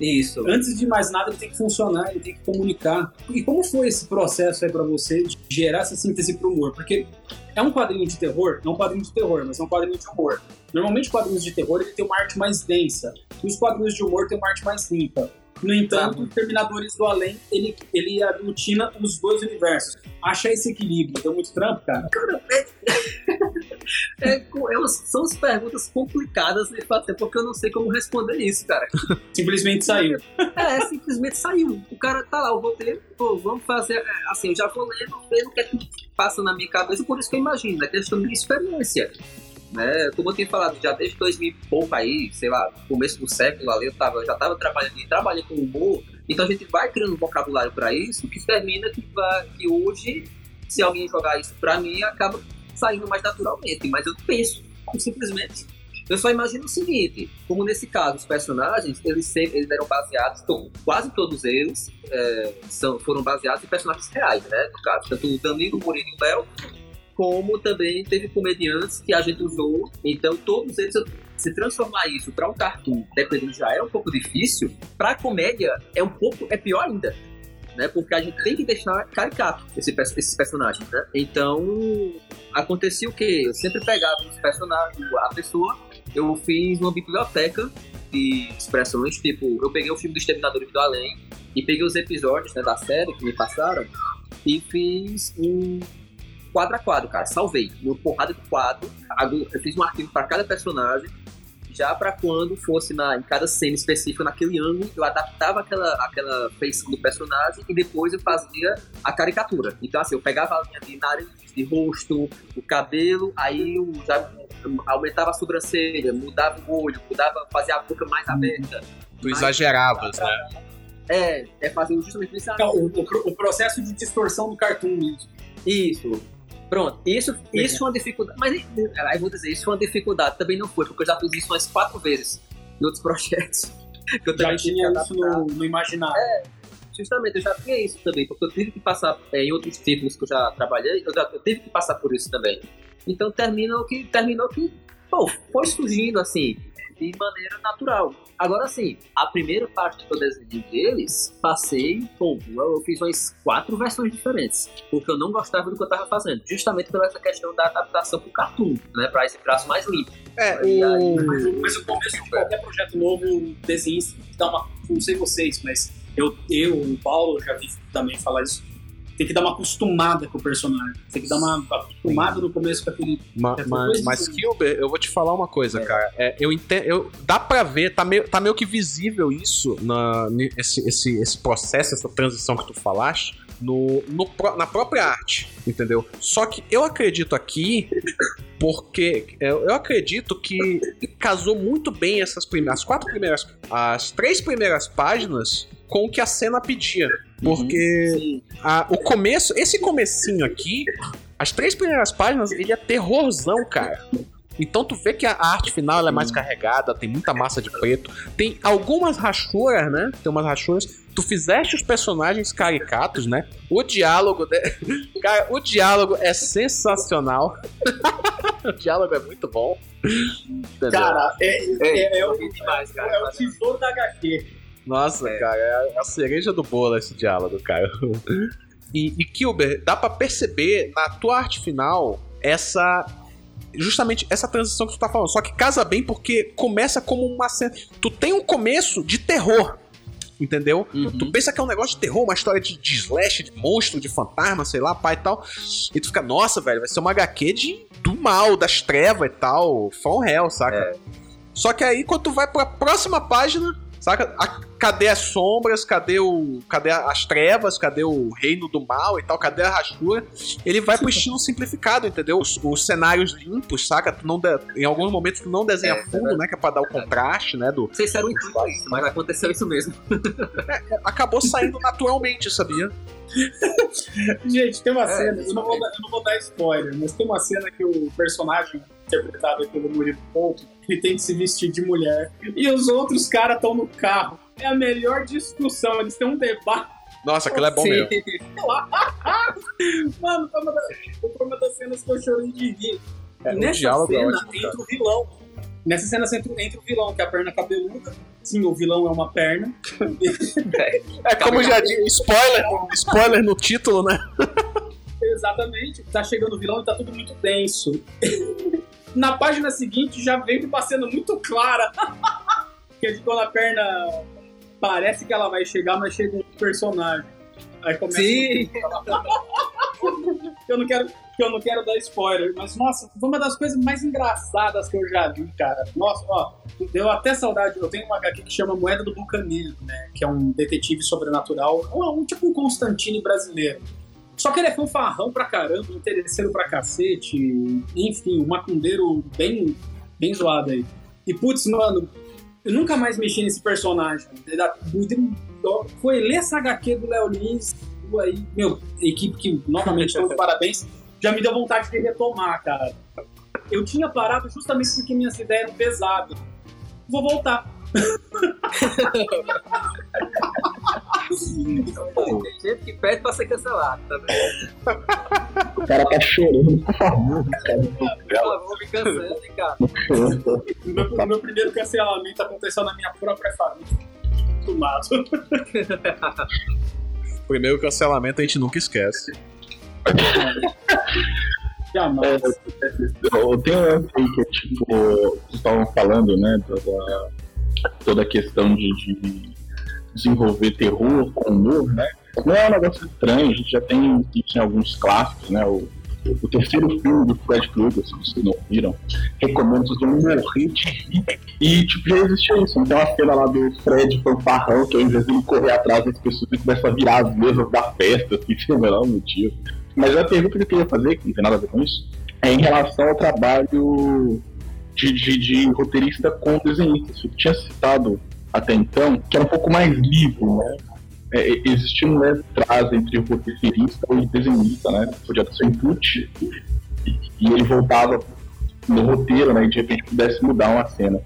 Isso.
Antes de mais nada, ele tem que funcionar, ele tem que comunicar. E como foi esse processo aí pra você de gerar essa síntese pro humor? Porque é um quadrinho de terror, não é um quadrinho de terror, mas é um quadrinho de humor. Normalmente quadrinhos de terror ele tem uma arte mais densa, e os quadrinhos de humor têm uma arte mais limpa. No entanto, Terminadores do Além, ele, ele aglutina os dois universos. Achar esse equilíbrio deu muito trampo, cara.
É, co- é umas- são as perguntas complicadas de fazer, porque eu não sei como responder isso, cara.
Simplesmente saiu.
É, simplesmente saiu. O cara tá lá, eu vou ter, pô, vamos fazer, é, assim, eu já vou lendo, vendo o que é que passa na minha cabeça, por isso que eu imagino, é questão de experiência. Né? Como eu tinha falado, já desde 2000 e pouco aí, sei lá, começo do século ali, eu, tava, eu já tava trabalhando e trabalhei com humor, então a gente vai criando um vocabulário pra isso, que termina que, vai, que hoje, se alguém jogar isso pra mim, acaba saindo mais naturalmente, mas eu penso, simplesmente. Eu só imagino o seguinte, como nesse caso, os personagens, eles, sempre, eles eram baseados, to- quase todos eles é, são, foram baseados em personagens reais, né? No caso, tanto o Danilo, o Murilo e o Léo, como também teve comediantes que a gente usou. Então, todos eles, se transformar isso para um cartoon, dependendo, já é um pouco difícil. Para comédia, é um pouco, é pior ainda. Né, porque a gente tem que deixar caricato esse, esses personagens, né? Então, acontecia o quê? Eu sempre pegava os personagens, a pessoa, eu fiz uma biblioteca de expressões, tipo, eu peguei o filme do Exterminadores do Além e peguei os episódios né, da série que me passaram e fiz um quadro a quadro, cara. Salvei. Uma porrada de quadro. Eu fiz um arquivo para cada personagem. Já para quando fosse na, em cada cena específica, naquele ângulo, eu adaptava aquela, aquela feição do personagem e depois eu fazia a caricatura. Então, assim, eu pegava a linha de nariz, de rosto, o cabelo, aí eu já aumentava a sobrancelha, mudava o olho, mudava, fazia a boca mais aberta.
Tu
Mais-
exageravas, né?
É, é fazer justamente isso.
Então, o, o- o processo de distorção do cartoon mesmo.
Isso. Pronto, isso, isso foi uma dificuldade. Mas aí eu vou dizer, isso foi uma dificuldade. Também não foi, porque eu já fiz isso umas quatro vezes em outros projetos. Que eu
Já tinha isso no, no imaginário.
Justamente, eu já tinha isso também, porque eu tive que passar é, em outros títulos que eu já trabalhei, eu, já, eu tive que passar por isso também. Então terminou que, terminou que, pô, foi surgindo assim, de maneira natural. Agora sim, a primeira parte que eu desenhei deles, passei, pô, eu fiz umas quatro versões diferentes, porque eu não gostava do que eu tava fazendo, justamente pela essa questão da adaptação pro cartoon, né, pra esse traço mais limpo.
É,
E aí,
o...
Mas, o- mas o começo de qualquer projeto novo, o desenhista tem que dar uma. Não sei vocês, mas eu, eu o Paulo, já vi também falar isso. Tem que dar uma acostumada com o personagem. Tem que dar uma acostumada no começo com aquele.
Ma-
É,
mas, mas Kilber, eu vou te falar uma coisa,
É.
cara. É, eu entendo. Eu, dá pra ver, tá meio, tá meio que visível isso, na, esse, esse, esse processo, essa transição que tu falaste, no, no na própria arte, entendeu? Só que eu acredito aqui, porque eu, eu acredito que casou muito bem essas primeiras, as quatro primeiras, as três primeiras páginas com o que a cena pedia. Porque a- o começo, esse comecinho aqui, as três primeiras páginas, ele é terrorzão, cara. Então tu vê que a arte final ela é mais carregada, tem muita massa de preto, tem algumas rachuras, né? Tem umas rachuras. Tu fizeste os personagens caricatos, né? O diálogo, de... cara, o diálogo é sensacional. o diálogo é muito bom. Entendeu?
Cara, é, é, é o,
é demais, cara.
é o tesouro da HQ.
Nossa, cara, é a cereja do bolo esse diálogo, cara. E, e Kilber, dá pra perceber na tua arte final essa. Justamente essa transição que tu tá falando. Só que casa bem porque começa como uma cena. Tu tem um começo de terror. Entendeu?
Uhum.
Tu pensa que é um negócio de terror, uma história de, de slash, de monstro, de fantasma, sei lá, pai e tal. E tu fica, nossa, velho, vai ser uma HQ de, do mal, das trevas e tal. From Hell, saca? Só que aí, quando tu vai pra próxima página, Saca? A- cadê as sombras? Cadê o. Cadê as trevas? Cadê o reino do mal e tal? Cadê a rachura? Ele vai pro estilo simplificado, entendeu? Os, os cenários limpos, saca? Tu não de- em alguns momentos tu não desenha
É,
fundo, né? Que é pra dar o contraste, né? Do,
Não sei se era o intuito isso, mas aconteceu isso mesmo.
acabou saindo naturalmente, sabia?
Gente, tem uma
É,
cena, eu não, vou dar, eu não vou dar spoiler, mas tem uma cena que o personagem interpretado pelo Murilo Ponto, ele tem que se vestir de mulher. E os outros caras estão no carro. É a melhor discussão, eles têm um debate.
Nossa, aquilo é bom
Sim.
mesmo.
Mano, foi uma, das, cenas que eu chorei de rir.
É, o
nessa
é
cena
ótimo,
entra o vilão. Nessa cena entra, entra o vilão, que é a perna cabeluda. Sim, o vilão é uma perna.
É como já disse, spoiler, spoiler no título, né?
Exatamente. Tá chegando o vilão e tá tudo muito denso. Na página seguinte já vem cena muito clara. que é de quando a perna parece que ela vai chegar, mas chega um personagem. Aí começa
Sim.
eu não quero que eu não quero dar spoiler, mas nossa, foi uma das coisas mais engraçadas que eu já vi, cara. Nossa, ó, deu até saudade. Eu tenho uma HQ que chama Moeda do Bucaneiro, né? Que é um detetive sobrenatural, um, um tipo um Constantine brasileiro. Só que ele é fanfarrão pra caramba, interesseiro pra cacete, enfim, um macumbeiro bem, bem zoado aí. E putz, mano, eu nunca mais mexi nesse personagem. Foi ler essa HQ do Léo Lins, aí, meu, equipe que, novamente, parabéns, já me deu vontade de retomar, cara. Eu tinha parado justamente porque minhas ideias eram pesadas. Vou voltar.
Tem gente que pede pra ser cancelado, tá vendo?
O cara tá chorando, por favor, cara.
Por favor, me cancele, cara.
Meu, o meu primeiro cancelamento aconteceu na minha própria família. Do lado.
Primeiro cancelamento a gente nunca esquece.
Jamais.
Eu tenho um lance aí que é tipo, vocês estavam falando, né, toda, toda a questão de, de desenvolver terror com humor, né? Não é um negócio estranho, a gente já tem isso em alguns clássicos, né? O, o terceiro filme do Fred Krueger, se vocês não viram, recomendo vocês vão morrer de. E, tipo, já existia isso. Tem uma cena lá do Fred fanfarrão, que ao invés de ele correr atrás das pessoas, ele começa a virar as mesas da festa, assim, sem o menor motivo. Mas a pergunta que eu queria fazer, que não tem nada a ver com isso, é em relação ao trabalho de, de, de roteirista com desenhistas. Eu tinha citado até então que era um pouco mais livre, né? É, existia um leve entre o roteirista e o desenhista, né? Podia ter seu input e, e ele voltava no roteiro, né? E de repente pudesse mudar uma cena.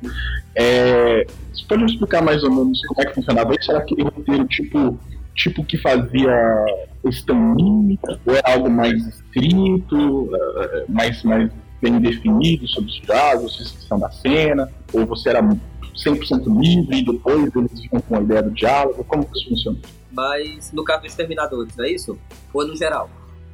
É, você pode me explicar mais ou menos como é que funcionava isso? Era aquele roteiro tipo, tipo que fazia o Stan Lee, ou era algo mais escrito, eh, mais, mais bem definido sobre os diálogos, descrição da cena, ou você era 100% livre e depois eles vinham com a ideia do diálogo? Como que isso funciona?
Mas no caso dos Exterminadores, não é isso? Ou no geral?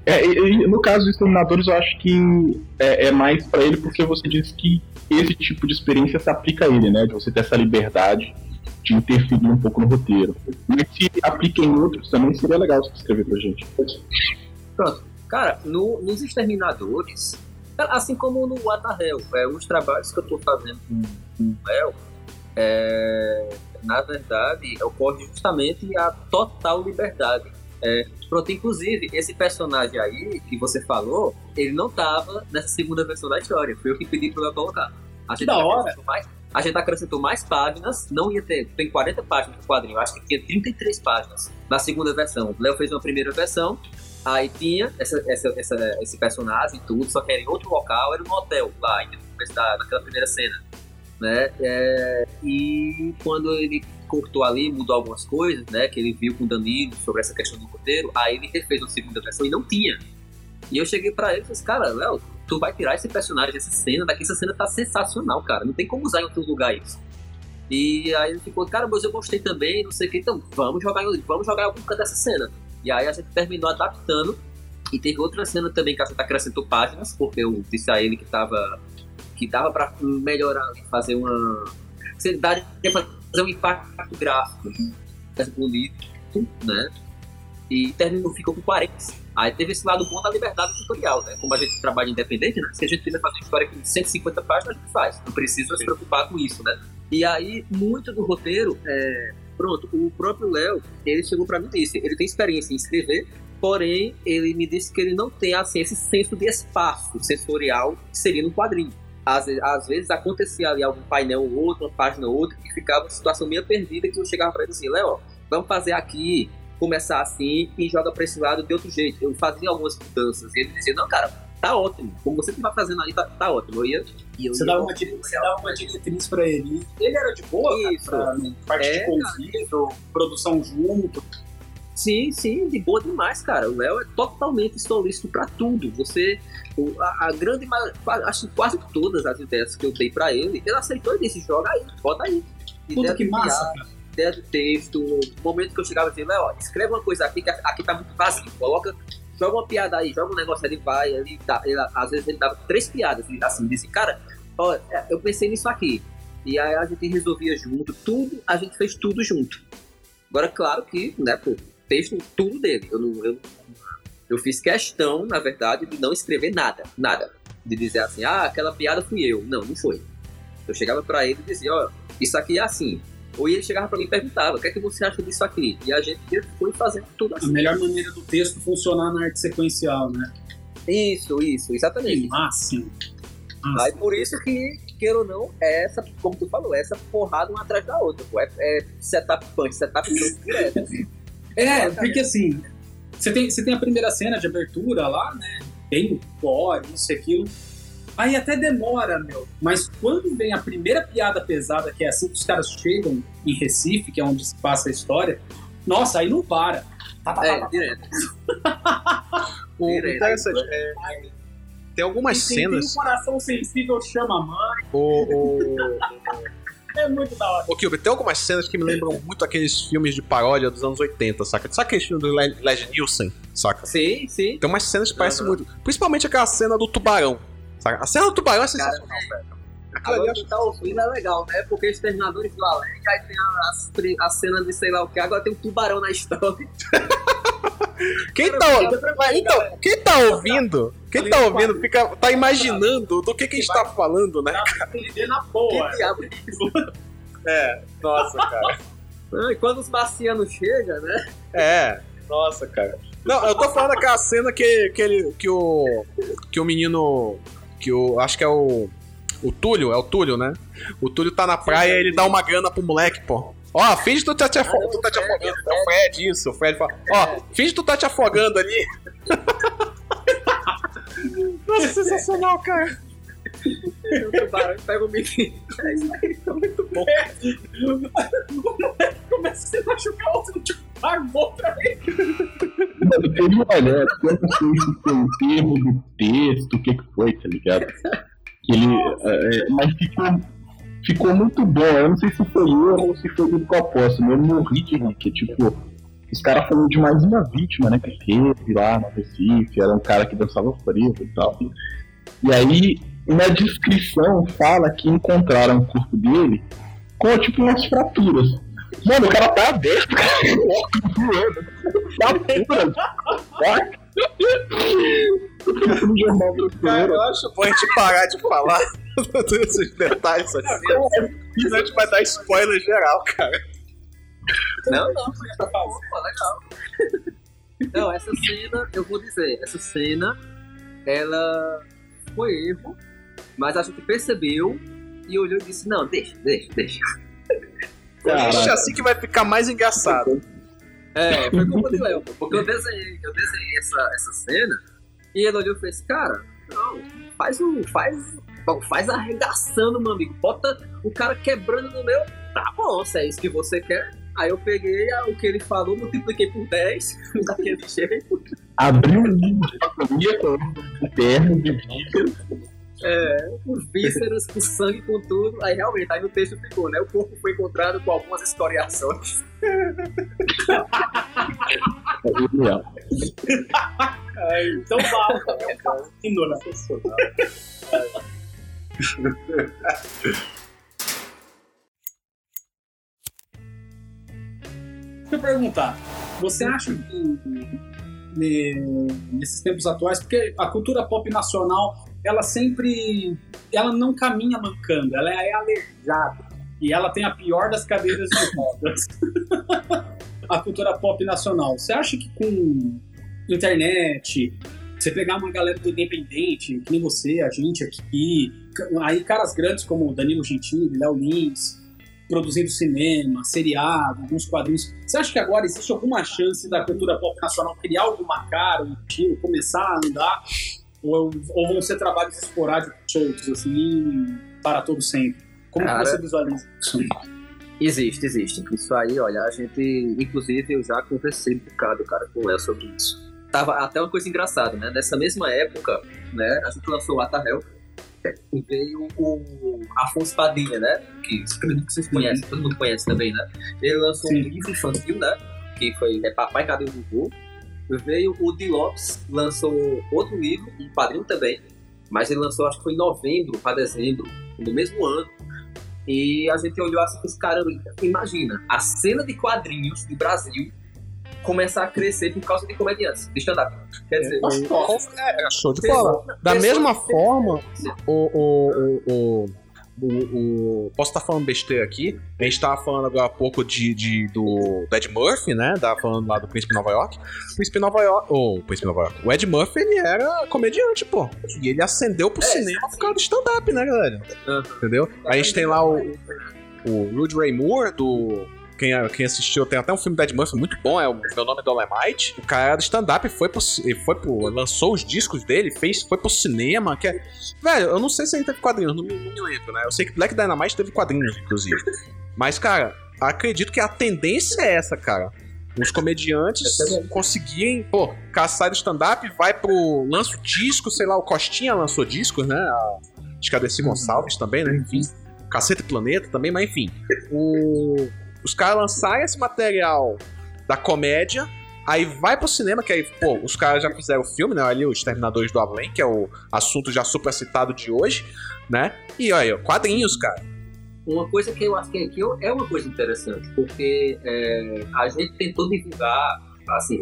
É, e- no caso dos Exterminadores, eu acho que é, é mais pra ele porque você diz que esse tipo de experiência se aplica a ele, né? De você ter essa liberdade de interferir um pouco no roteiro. Mas se aplica em outros também, seria legal você escrever pra gente.
Cara, no- nos Exterminadores, assim como no What the Hell, é, os trabalhos que eu tô fazendo com, o El, é, na verdade, ocorre justamente a total liberdade. É, pronto, inclusive, esse personagem aí que você falou, ele não tava nessa segunda versão da história. Foi eu que pedi pra eu colocar. A gente
da hora.
Mais, a gente acrescentou mais páginas, não ia ter. Tem 40 páginas no quadrinho, acho que tinha 33 páginas na segunda versão. O Léo fez uma primeira versão, aí tinha essa, essa, essa- esse personagem e tudo, só que era em outro local, era no hotel, lá, ainda naquela primeira cena. Né? É, e quando ele cortou ali, mudou algumas coisas, né? Que ele viu com o Danilo sobre essa questão do roteiro, aí ele refez uma segunda versão e não tinha. E eu cheguei pra ele e falei assim, cara, Léo, tu vai tirar esse personagem dessa cena daqui, essa cena tá sensacional, cara. Não tem como usar em outro lugar isso. E aí ele ficou, cara, mas eu gostei também, não sei o que, então vamos jogar, vamos jogar algum canto dessa cena. E aí a gente terminou adaptando. E teve outra cena também que a gente acrescentou páginas, porque eu disse a ele que tava. que dava pra melhorar fazer uma. Você daria fazer um impacto gráfico bonito, né? E terminou, ficou com 40. Aí teve esse lado bom da liberdade tutorial, né? Como a gente trabalha independente, né? Se a gente quiser fazer uma história com 150 páginas, a gente faz. Não precisa se preocupar com isso, né? E aí, muito do roteiro, é, pronto, o próprio Léo, ele chegou pra mim e disse, ele tem experiência em escrever, porém, ele me disse que ele não tem assim, esse senso de espaço sensorial que seria no quadrinho. Às, às vezes acontecia ali algum painel ou outro, uma página ou outra, que ficava uma situação meio perdida, que eu chegava pra ele assim, Léo, vamos fazer aqui, começar assim e joga pra esse lado de outro jeito. Eu fazia algumas mudanças e ele dizia, não, cara, tá ótimo. Como você tá fazendo aí, tá, tá ótimo. Eu ia, e eu
Você
ia
dava, uma, você dava uma diretriz pra ele. Ele era de boa, cara,
Isso.
pra né, parte
É,
de convívio, produção junto.
Sim, sim, de boa demais, cara. O Léo é totalmente solícito pra tudo. Você, a, a grande acho que quase todas as ideias que eu dei pra ele, ele aceitou e disse: joga aí, bota aí.
Puta que
de
massa, cara.
Ideia de texto, o momento que eu chegava dizia, Léo, escreve uma coisa aqui que aqui tá muito vazio, coloca, joga uma piada aí, joga um negócio ali, vai, ele, dá, ele às vezes ele dava três piadas, e assim, disse, cara, ó, é, eu pensei nisso aqui. E aí a gente resolvia junto, tudo, a gente fez tudo junto. Agora, claro que, né, pô, texto tudo dele. Eu, não, eu, eu fiz questão, na verdade, de não escrever nada, nada. De dizer assim, ah, aquela piada fui eu. Não, não foi. Eu chegava pra ele e dizia, ó, isso aqui é assim. Ou ele chegava pra mim e perguntava, o que é que você acha disso aqui? E a gente foi fazendo tudo
A
assim.
melhor maneira do texto funcionar na arte sequencial, né?
Isso, isso,
Que
exatamente.
máximo.
Aí por isso que, queira ou não, é essa, como tu falou, é essa porrada uma atrás da outra. Pô. É, é setup punch, setup punch direto.
É, porque assim, você tem, você tem a primeira cena de abertura lá, né? Bem gore, isso e aquilo. Aí até demora, meu. Mas quando vem a primeira piada pesada, que é assim que os caras chegam em Recife, que é onde se passa a história, nossa, aí não para. Tá, tá, tá,
É, direto.
O interessante é. Tem algumas
Quem tem
cenas.
um coração sensível chama a mãe.
O, o,
É muito da hora.
Ô, Kilber, tem algumas cenas que me lembram muito aqueles filmes de paródia dos anos 80, saca? Sabe aquele filme do Le- Leslie Nielsen, saca?
Sim, sim.
Tem umas cenas que parecem
Aham.
muito. Principalmente aquela cena do tubarão. A cena do tubarão é sensacional, velho. Aquilo ali
tá ouvindo é legal, né? Porque Exterminadores do Além, aí tem a, pri- a cena de sei lá o que, agora tem um tubarão na história.
Quem tá, então, quem tá ouvindo, quem tá ouvindo, fica, tá imaginando do que, que a gente tá falando, né?
Entender na boa.
Que diabo é?
É, nossa, cara.
Ah, E quando os marcianos chegam, né?
É, nossa, cara. Não, eu tô falando daquela cena que, que, ele, que o. Que o menino. Que o. Acho que é o. O Túlio, é o Túlio, né? O Túlio tá na praia e ele dá uma grana pro moleque, pô. Ó, finge que tu tá te, afo- tu tá te afogando. É o Fred, isso. O Fred fala. Ó, finge que tu tá te afogando ali. Nossa, sensacional, cara.
O tubarão pega o menino. É isso aí, tá muito bom.
Começa a se machucar, outro tipo, pagou pra ele.
Mano, teve uma olhada, eu não sei se foi o termo do texto, o que que foi, tá ligado? Ele, é, mas ficou, ficou muito bom, eu não sei se foi eu ou se foi de propósito, eu morri de rir, que tipo, os caras falaram de mais uma vítima, né, que teve lá no Recife, era um cara que dançava preso e tal. E aí, na descrição fala que encontraram o corpo dele com, tipo, umas fraturas. Mano, o cara tá aberto, cara. No jornal
Cara, eu acho bom a gente parar de falar desses detalhes assim. Senão a gente vai dar spoiler geral, cara.
Não, não, pra favor, pô, legal. Não, essa cena, eu vou dizer, essa cena, ela foi erro, mas a gente percebeu e olhou e disse, não, deixa, deixa, deixa.
Deixa assim que vai ficar mais engraçado.
É, foi culpa do Léo, porque eu desenhei, eu desenhei essa, essa cena e ele olhou e fez, cara, não, faz o. faz. bom, faz arregaçando, meu amigo. Bota o cara quebrando no meu. Tá bom, se é isso que você quer. Aí eu peguei ah, o que ele falou, multipliquei por 10, daquele jeito.
Abriu um livro de economia com terno de vídeo.
Por vísceras, com sangue, com tudo. Aí realmente, aí no texto ficou, né? O corpo foi encontrado com algumas escoriações.
É genial.
Então vá, é um cassino, né? Deixa eu perguntar, você acha que ne- nesses tempos atuais, porque a cultura pop nacional, ela sempre, ela não caminha mancando, ela é aleijada. E ela tem a pior das cadeiras de rodas. a cultura pop nacional. Você acha que com internet, você pegar uma galera do independente, que nem você, a gente aqui, aí caras grandes como Danilo Gentili, Léo Lins, produzindo cinema, seriado, alguns quadrinhos. Você acha que agora existe alguma chance da cultura pop nacional criar alguma cara, um estilo, começar a andar? Ou, ou vão ser trabalhos esporádicos, soltos, assim, para todo sempre? Como
Cara,
você visualiza isso?
Existe, existe. Isso aí, olha, a gente, inclusive, eu já conversei um bocado, cara, com o Léo sobre isso. Tava até uma coisa engraçada, né? Nessa mesma época, né, a gente lançou o Atarrel, e veio o Afonso Padilha, né? Que acredito que vocês conhecem, todo mundo conhece também, né? Ele lançou um
Sim.
livro infantil, né? Que foi é, Papai Cadê o Vovô? Veio o Di Lopes, lançou outro livro, um quadrinho também, mas ele lançou, acho que foi em novembro para dezembro, do mesmo ano. E a gente olhou assim e disse, caramba, imagina, a cena de quadrinhos do Brasil começar a crescer por causa de comediantes, de stand-up. Quer dizer,
É, show de bola. Da mesma forma, o, o, o, o, o- Posso estar falando besteira aqui. A gente tava falando agora há pouco de, de- do, do Ed Murphy, né? Tava falando lá do Príncipe Nova York. O Príncipe Nova York. Oh, o Príncipe Nova York. O Ed Murphy, ele era comediante, pô. E ele ascendeu pro
É,
cinema por causa do stand-up, né, galera? Entendeu? A gente tem lá o, o Rudy Ray Moore, do. Quem, quem assistiu, tem até um filme do Ed Murphy muito bom, é o Meu Nome é Dolemite. O cara era do stand-up, foi pro, foi pro. lançou os discos dele, fez, foi pro cinema. Que é, velho, eu não sei se ele teve quadrinhos, não me, não me lembro, né? Eu sei que Black Dynamite teve quadrinhos, inclusive. Mas, cara, acredito que a tendência é essa, cara. Os comediantes
é
conseguirem, pô, caçar do stand-up, vai pro. lança o disco, sei lá, o Costinha lançou discos, né? A, acho que a Desi Gonçalves também, né? Enfim. Cacete Planeta também, mas enfim. O, os caras lançarem esse material da comédia, aí vai pro cinema, que aí, pô, os caras já fizeram o filme, né? Ali, Os Terminadores do Além, que é o assunto já super citado de hoje, né? E olha, quadrinhos, cara.
Uma coisa que eu acho que aqui é uma coisa interessante, porque é, a gente tentou divulgar, assim,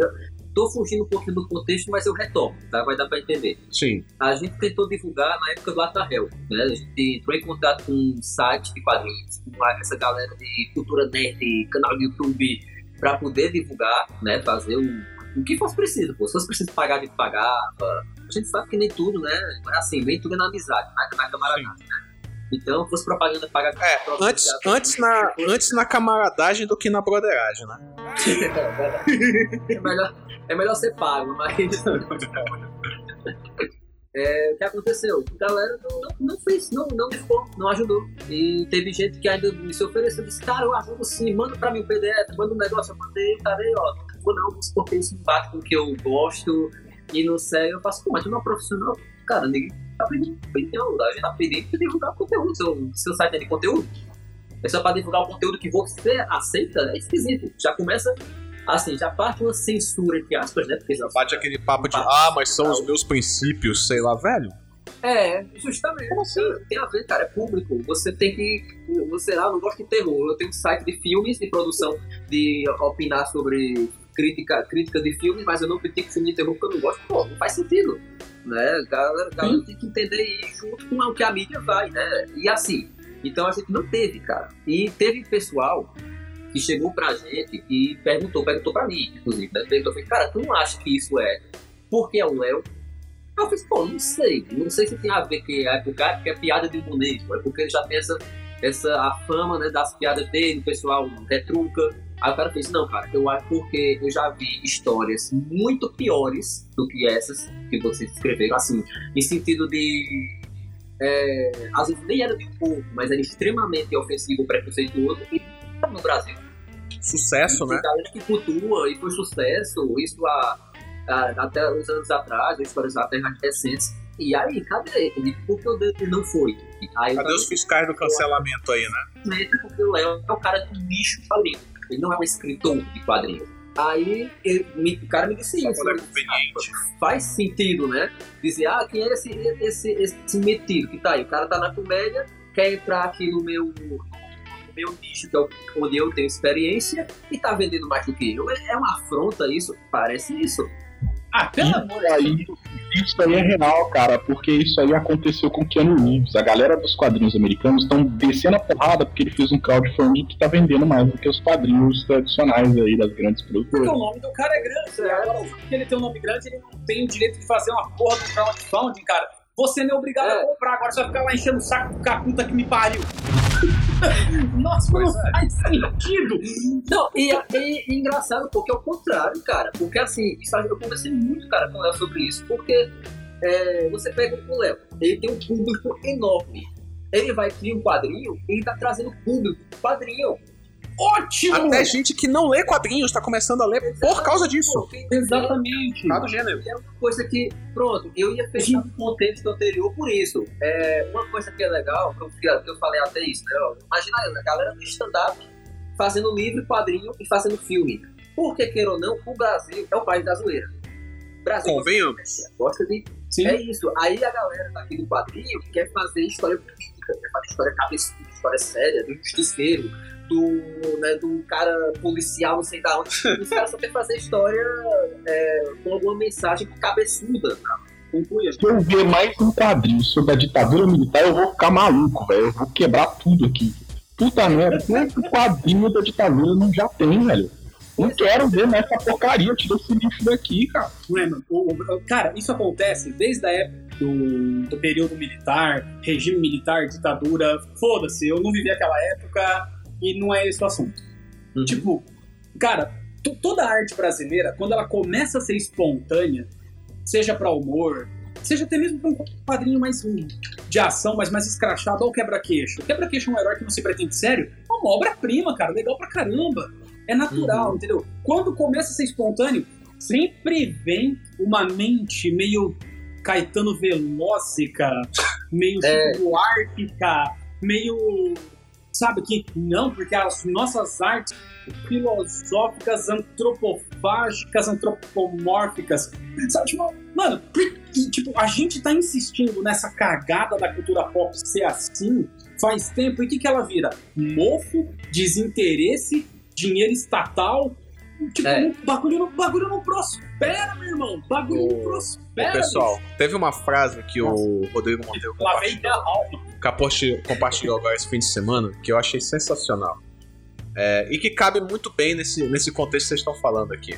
tô fugindo um pouquinho do contexto, mas eu retomo, tá? Vai dar pra entender.
Sim.
A gente tentou divulgar na época do Atarrel, né? A gente entrou em contato com um site de quadrinhos, com essa galera de cultura nerd, canal do YouTube, pra poder divulgar, né? Fazer o, o que fosse preciso, pô. Se fosse preciso pagar, a gente pagava. A gente sabe que nem tudo, né? Assim, nem tudo é na amizade, na, na camaradagem, né? Então, fosse propaganda pagar.
É, antes, antes, na, antes na camaradagem do que na broderagem, né?
é, melhor, é melhor ser pago, mas. É, o que aconteceu? A galera não, não, fez, não, não ficou, não ajudou. E teve gente que ainda me se ofereceu, disse, cara, eu ajudo sim, manda pra mim o PDF, manda um negócio, eu mandei, cara, aí, ó, não vou não, porque isso bate com o que eu gosto e não sei, eu faço, pô, mas tu não é profissional, cara, ninguém tá pedindo a gente tá pedindo pra divulgar conteúdo, seu, seu site é de conteúdo. É só pra divulgar o conteúdo que você aceita, é esquisito. Já começa, assim, já parte uma censura, entre aspas, né? Porque já
Bate aquele papo de, ah, mas são os meus princípios, sei lá, velho.
É, justamente. Tem a ver, cara, é público. Você tem que. Você, ah, não gosta de terror. Eu tenho um site de filmes, de produção, de opinar sobre crítica, crítica de filmes, mas eu não critico filme de terror porque eu não gosto. Pô, não faz sentido. Né? Galera, galera tem que entender e ir junto com o que a mídia vai, né? E assim. Então a gente não teve, cara. E teve pessoal que chegou pra gente e perguntou, perguntou pra mim, inclusive, né? Perguntou, falei, cara, tu não acha que isso é porque é um Léo? Eu fiz, pô, não sei. Não sei se tem a ver que é porque é piada de boneco. É porque ele já tem essa, essa a fama né, das piadas dele, o pessoal retruca. Aí o cara fez, não, cara, eu acho porque eu já vi histórias muito piores do que essas que vocês escreveram, assim, em sentido de. É, às vezes nem era de um pouco, mas era extremamente ofensivo, preconceituoso e no Brasil.
Sucesso, né?
Galera que cultua e foi sucesso, isso há, há- até uns anos atrás, histórias até mais recentes. E aí, cadê ele? Por que o dele não foi? Aí,
Cadê os fiscais do cancelamento aí, né?
porque o Léo é o cara do nicho quadrinho. Ele não é um escritor de quadrinhos. Aí ele- o cara me disse isso.
é
ele disse,
conveniente.
"Ah, Faz sentido, né? Dizer, ah, quem é esse, esse, esse metido que tá aí? O cara tá na comédia, quer entrar aqui no meu, meu nicho, que é o- onde eu tenho experiência, e tá vendendo mais do que eu. É uma afronta isso? Parece isso.
Ah, pelo amor de Deus.
Isso aí é real, cara, porque isso aí aconteceu com Keanu Reeves. A galera dos quadrinhos americanos estão descendo a porrada porque ele fez um crowdfunding que tá vendendo mais do que os quadrinhos tradicionais aí das grandes
Porque
produtoras.
o nome do cara é grande, né? Agora, porque ele tem um nome grande, ele não tem o direito de fazer uma porra do crowdfunding, cara. Você não é obrigado
É.
a comprar, agora você vai ficar lá enchendo o saco do cara, puta que me pariu. Nossa, mas não faz sentido.
Não, e, e- e engraçado porque é o contrário, cara. Porque assim, eu conversei muito, cara, com o Léo sobre isso. Porque é, você pega o Léo, ele tem um público enorme. Ele vai criar um quadrinho, ele tá trazendo público quadrinho.
Ótimo!
Até gente que não lê quadrinhos tá começando a ler por causa disso.
Exatamente.
Tá do gênero.
É uma coisa que, pronto, eu ia fechar o contexto anterior por isso. É, uma coisa que é legal, que eu, que eu falei até isso, né? Imagina a galera do stand-up fazendo livro, quadrinho e fazendo filme. Porque, queira ou não, o Brasil é o país da zoeira. O Brasil
Convenhamos.
gosta de.
Sim.
É isso. Aí a galera daqui do quadrinho quer fazer história política, quer fazer história cabeçuda, história séria, do justiceiro, do, né, do cara policial, não sei da onde. Os caras só querem fazer história é, com alguma mensagem cabeçuda.
Conclui.
Se eu ver mais um quadrinho sobre a ditadura militar, eu vou ficar maluco, velho. Eu vou quebrar tudo aqui. Puta merda, quanto quadrinho da ditadura não já tem, velho? Não quero ver mais essa porcaria, tira esse lixo daqui, cara.
Mano, o- o- cara, isso acontece desde a época do, do período militar, regime militar, ditadura. Foda-se, eu não vivi aquela época e não é esse o assunto.
Uhum.
Tipo, cara, to- toda a arte brasileira, quando ela começa a ser espontânea, seja pra humor, seja até mesmo pra um quadrinho mais de ação, mas mais escrachado, ou quebra-queixo. Quebra-queixo é um herói que não se pretende sério, é uma obra-prima, cara, legal pra caramba. É natural, entendeu? Quando começa a ser espontâneo, sempre vem uma mente meio Caetano Velócica, meio
É.
Chico Buarque, meio. Sabe que não, porque as nossas artes filosóficas, antropofágicas, antropomórficas. Sabe, tipo, mano, tipo, a gente tá insistindo nessa cagada da cultura pop ser assim faz tempo. E o que, que ela vira? Mofo, desinteresse, dinheiro estatal. Tipo,
É.
o bagulho, não, bagulho não prospera, meu irmão. Bagulho não
Ô,
prospera.
Pessoal, teve uma frase que o Rodrigo Monteiro
bicho.
Compartilhou,
minha alma.
Compartilhou, compartilhou agora esse fim de semana, que eu achei sensacional. É, e que cabe muito bem nesse, nesse contexto que vocês estão falando aqui.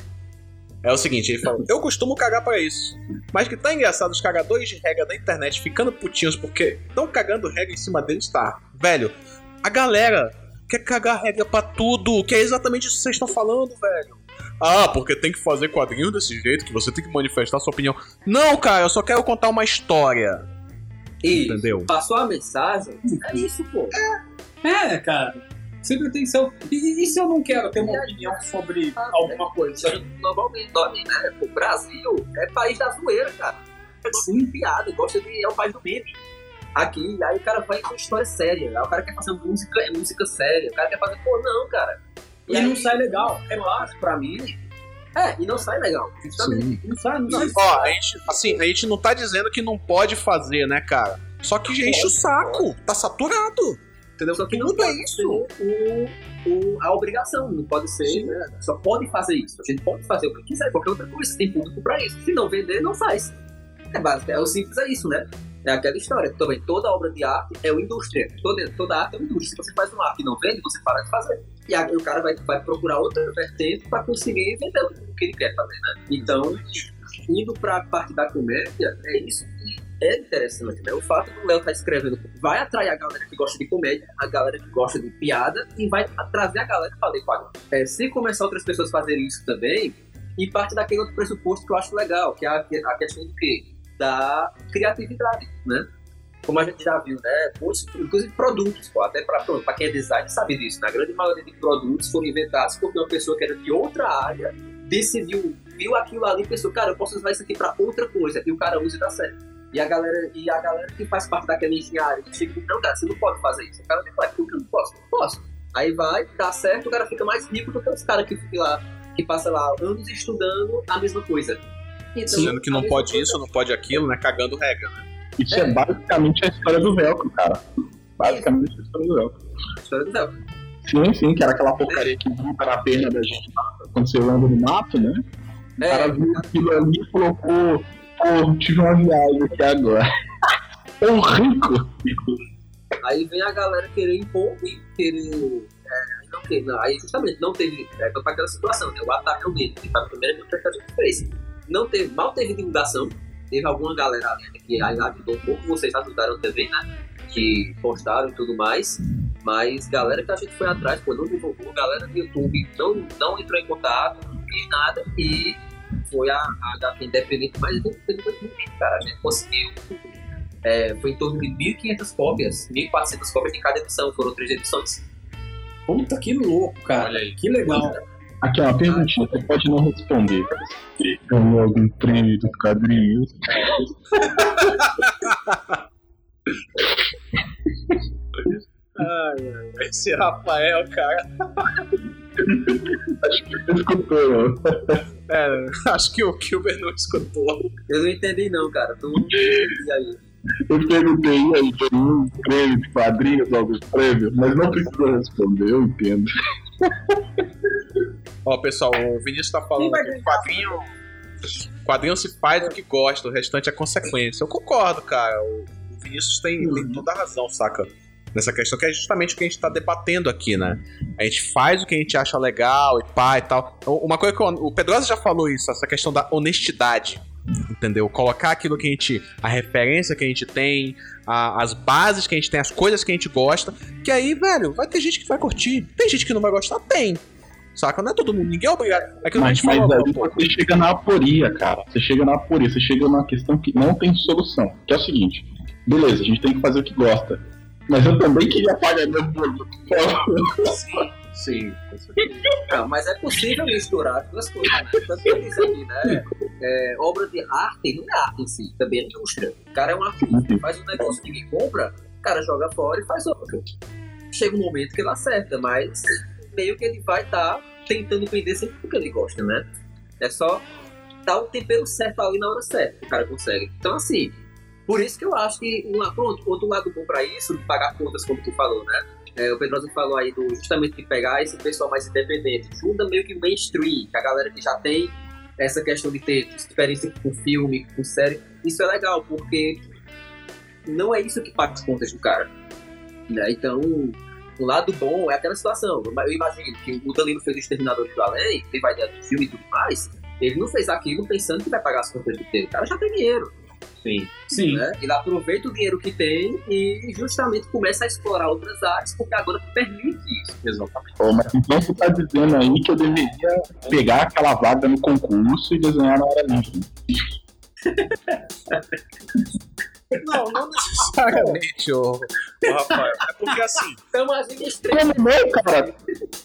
É o seguinte, ele falou, eu costumo cagar pra isso. Mas que tá engraçado os cagadores de regra da internet ficando putinhos porque estão cagando regra em cima deles, tá? Velho, a galera quer cagar regra pra tudo, que é exatamente isso que vocês estão falando, velho. Ah, porque tem que fazer quadrinho desse jeito, que você tem que manifestar sua opinião. Não, cara, eu só quero contar uma história.
E
Entendeu?
passou a mensagem, é isso, pô.
É, cara. Sempre tem seu. E, e se eu não quero ter uma opinião sobre alguma coisa?
Normalmente, normalmente, né? O Brasil é país da zoeira, cara. É gosta de piada, gosta de. É o país do meme. Aqui, aí o cara vai com história séria. Aí o cara quer fazer música, é música séria. O cara quer fazer, pô, não, cara.
E
aí,
não sai legal.
é claro, pra mim. É, e não sai legal. Justamente.
Não sai, não sai.
Ó, a gente, assim, a gente não tá dizendo que não pode fazer, né, cara? Só que já enche o saco. Tá saturado. Entendeu?
Só que não
Tudo é
ser o, o- a obrigação, não pode ser, né? Só pode fazer isso. A gente pode fazer o que quiser, qualquer outra coisa. Tem público pra isso. Se não vender, não faz. É básico, é o simples, é isso, né? É aquela história. Também toda obra de arte é uma indústria. Toda, toda arte é uma indústria. Se você faz uma arte e não vende, você para de fazer. E aí o cara vai, vai procurar outra vertente pra conseguir vender o que ele quer fazer, né? Então, indo pra parte da comédia, é isso que é interessante, né? O fato do Léo estar escrevendo vai atrair a galera que gosta de comédia, a galera que gosta de piada e vai trazer a galera para ler quadrinho. É, se começar outras pessoas a fazerem isso também, e parte daquele outro pressuposto que eu acho legal, que é a, a questão do quê? Da criatividade, né? Como a gente já viu, né? Muitos, inclusive produtos, pô, até para quem é design sabe disso. Na grande maioria de produtos foram inventados porque uma pessoa que era de outra área decidiu, viu aquilo ali e pensou, cara, eu posso usar isso aqui para outra coisa. E o cara usa e dá certo. E a galera, e a galera que faz parte daquela engenharia chega e não, cara, você não pode fazer isso. O cara diz, por que eu não posso? Não posso. Aí vai, dá certo, o cara fica mais rico do que os caras que fica lá, que passa lá anos estudando a mesma coisa.
Dizendo que
a
não pode isso, não pode aquilo, né? Cagando regra, né?
Isso é, basicamente a história do velcro, cara. Basicamente a história do velcro.
História do Zé.
Sim, sim, que era aquela porcaria que gruda na perna da gente quando você anda no mato, né? O
É,
cara viu aquilo ali e colocou Pô, tive uma viagem aqui agora. Tão rico.
Aí vem a galera querer impor e querer. É, não não, aí justamente não teve. É, pra aquela situação, né? O ataque ao medo, que foi a primeira coisa que a gente fez. Não teve, mal teve divulgação. Teve alguma galera que ajudou um pouco, vocês ajudaram também, né? Que postaram e tudo mais. Mas galera que a gente foi atrás, pô, não divulgou, galera do YouTube não, não entrou em contato, não fez nada e foi a, a HQ independente mais independente do mundo, cara. A gente conseguiu. É, foi em torno de 1.500 cópias, 1.400 cópias de cada edição, foram três edições.
Puta que louco, cara.
Olha aí.
Que legal.
Aqui, ó, uma perguntinha, você pode não responder. Ganhou algum prêmio dos quadrinhos?
Ai, ai, esse Rafael, cara.
Acho que você escutou, ó.
É, acho que o Kilber não escutou.
Eu não entendi não, cara. Tu aí?
Eu perguntei aí, tem um prêmio de quadrinhos, alguns prêmios, mas não precisa responder, eu entendo.
Ó, pessoal, o Vinícius tá falando que quadrinho. Quadrinho se faz o que gosta, o restante é consequência. Eu concordo, cara. O o Vinícius tem, tem toda a razão, saca? Nessa questão, que é justamente o que a gente tá debatendo aqui, né? A gente faz o que a gente acha legal e pá e tal. Então, Uma coisa que eu- o Pedrosa já falou isso, essa questão da honestidade. Entendeu? Colocar aquilo que a gente. a referência que a gente tem, a- as bases que a gente tem, as coisas que a gente gosta. Que aí, velho, vai ter gente que vai curtir. Tem gente que não vai gostar? Tem. Saca? Não é todo mundo. Ninguém é obrigado. É aquilo que a
Mas,
gente
mas aí
pô.
você chega na aporia, cara. Você chega na aporia, você chega numa questão que não tem solução. Que é o seguinte: beleza, a gente tem que fazer o que gosta. Mas eu também queria pagar meu boleto.
Sim.
Não, mas é possível misturar as duas coisas, né? Tanto que aqui, né? É, obra de arte não é arte em si, também é indústria. O cara é um artista, faz um negócio que ninguém compra, o cara joga fora e faz outro. Chega um momento que ele acerta, mas meio que ele vai estar tentando vender sempre porque ele gosta, né? É só dar o tempero certo ali na hora certa que o cara consegue. Então, assim, por isso que eu acho que, um, pronto, outro lado bom pra isso, de pagar contas, como tu falou, né? É, o Pedroso falou aí do justamente de pegar esse pessoal mais independente, junta meio que mainstream, que a galera que já tem essa questão de ter experiência com filme, com série. Isso é legal, porque não é isso que paga as contas do cara. Né? Então, o lado bom é aquela situação. Eu imagino que o Danilo fez o Exterminador do Além, teve a ideia do filme e tudo mais. Ele não fez aquilo pensando que vai pagar as contas do dele. O cara já tem dinheiro.
Sim.
Sim.
Né? Ele aproveita o dinheiro que tem e justamente começa a explorar outras áreas, porque agora permite isso.
Exatamente.
Pô, mas então você tá dizendo aí que eu deveria pegar aquela vaga no concurso e desenhar na hora livre.
Não, não necessariamente, ô, ô Rafael. É porque assim.
Estamos agindo extremo.
Como não, cara?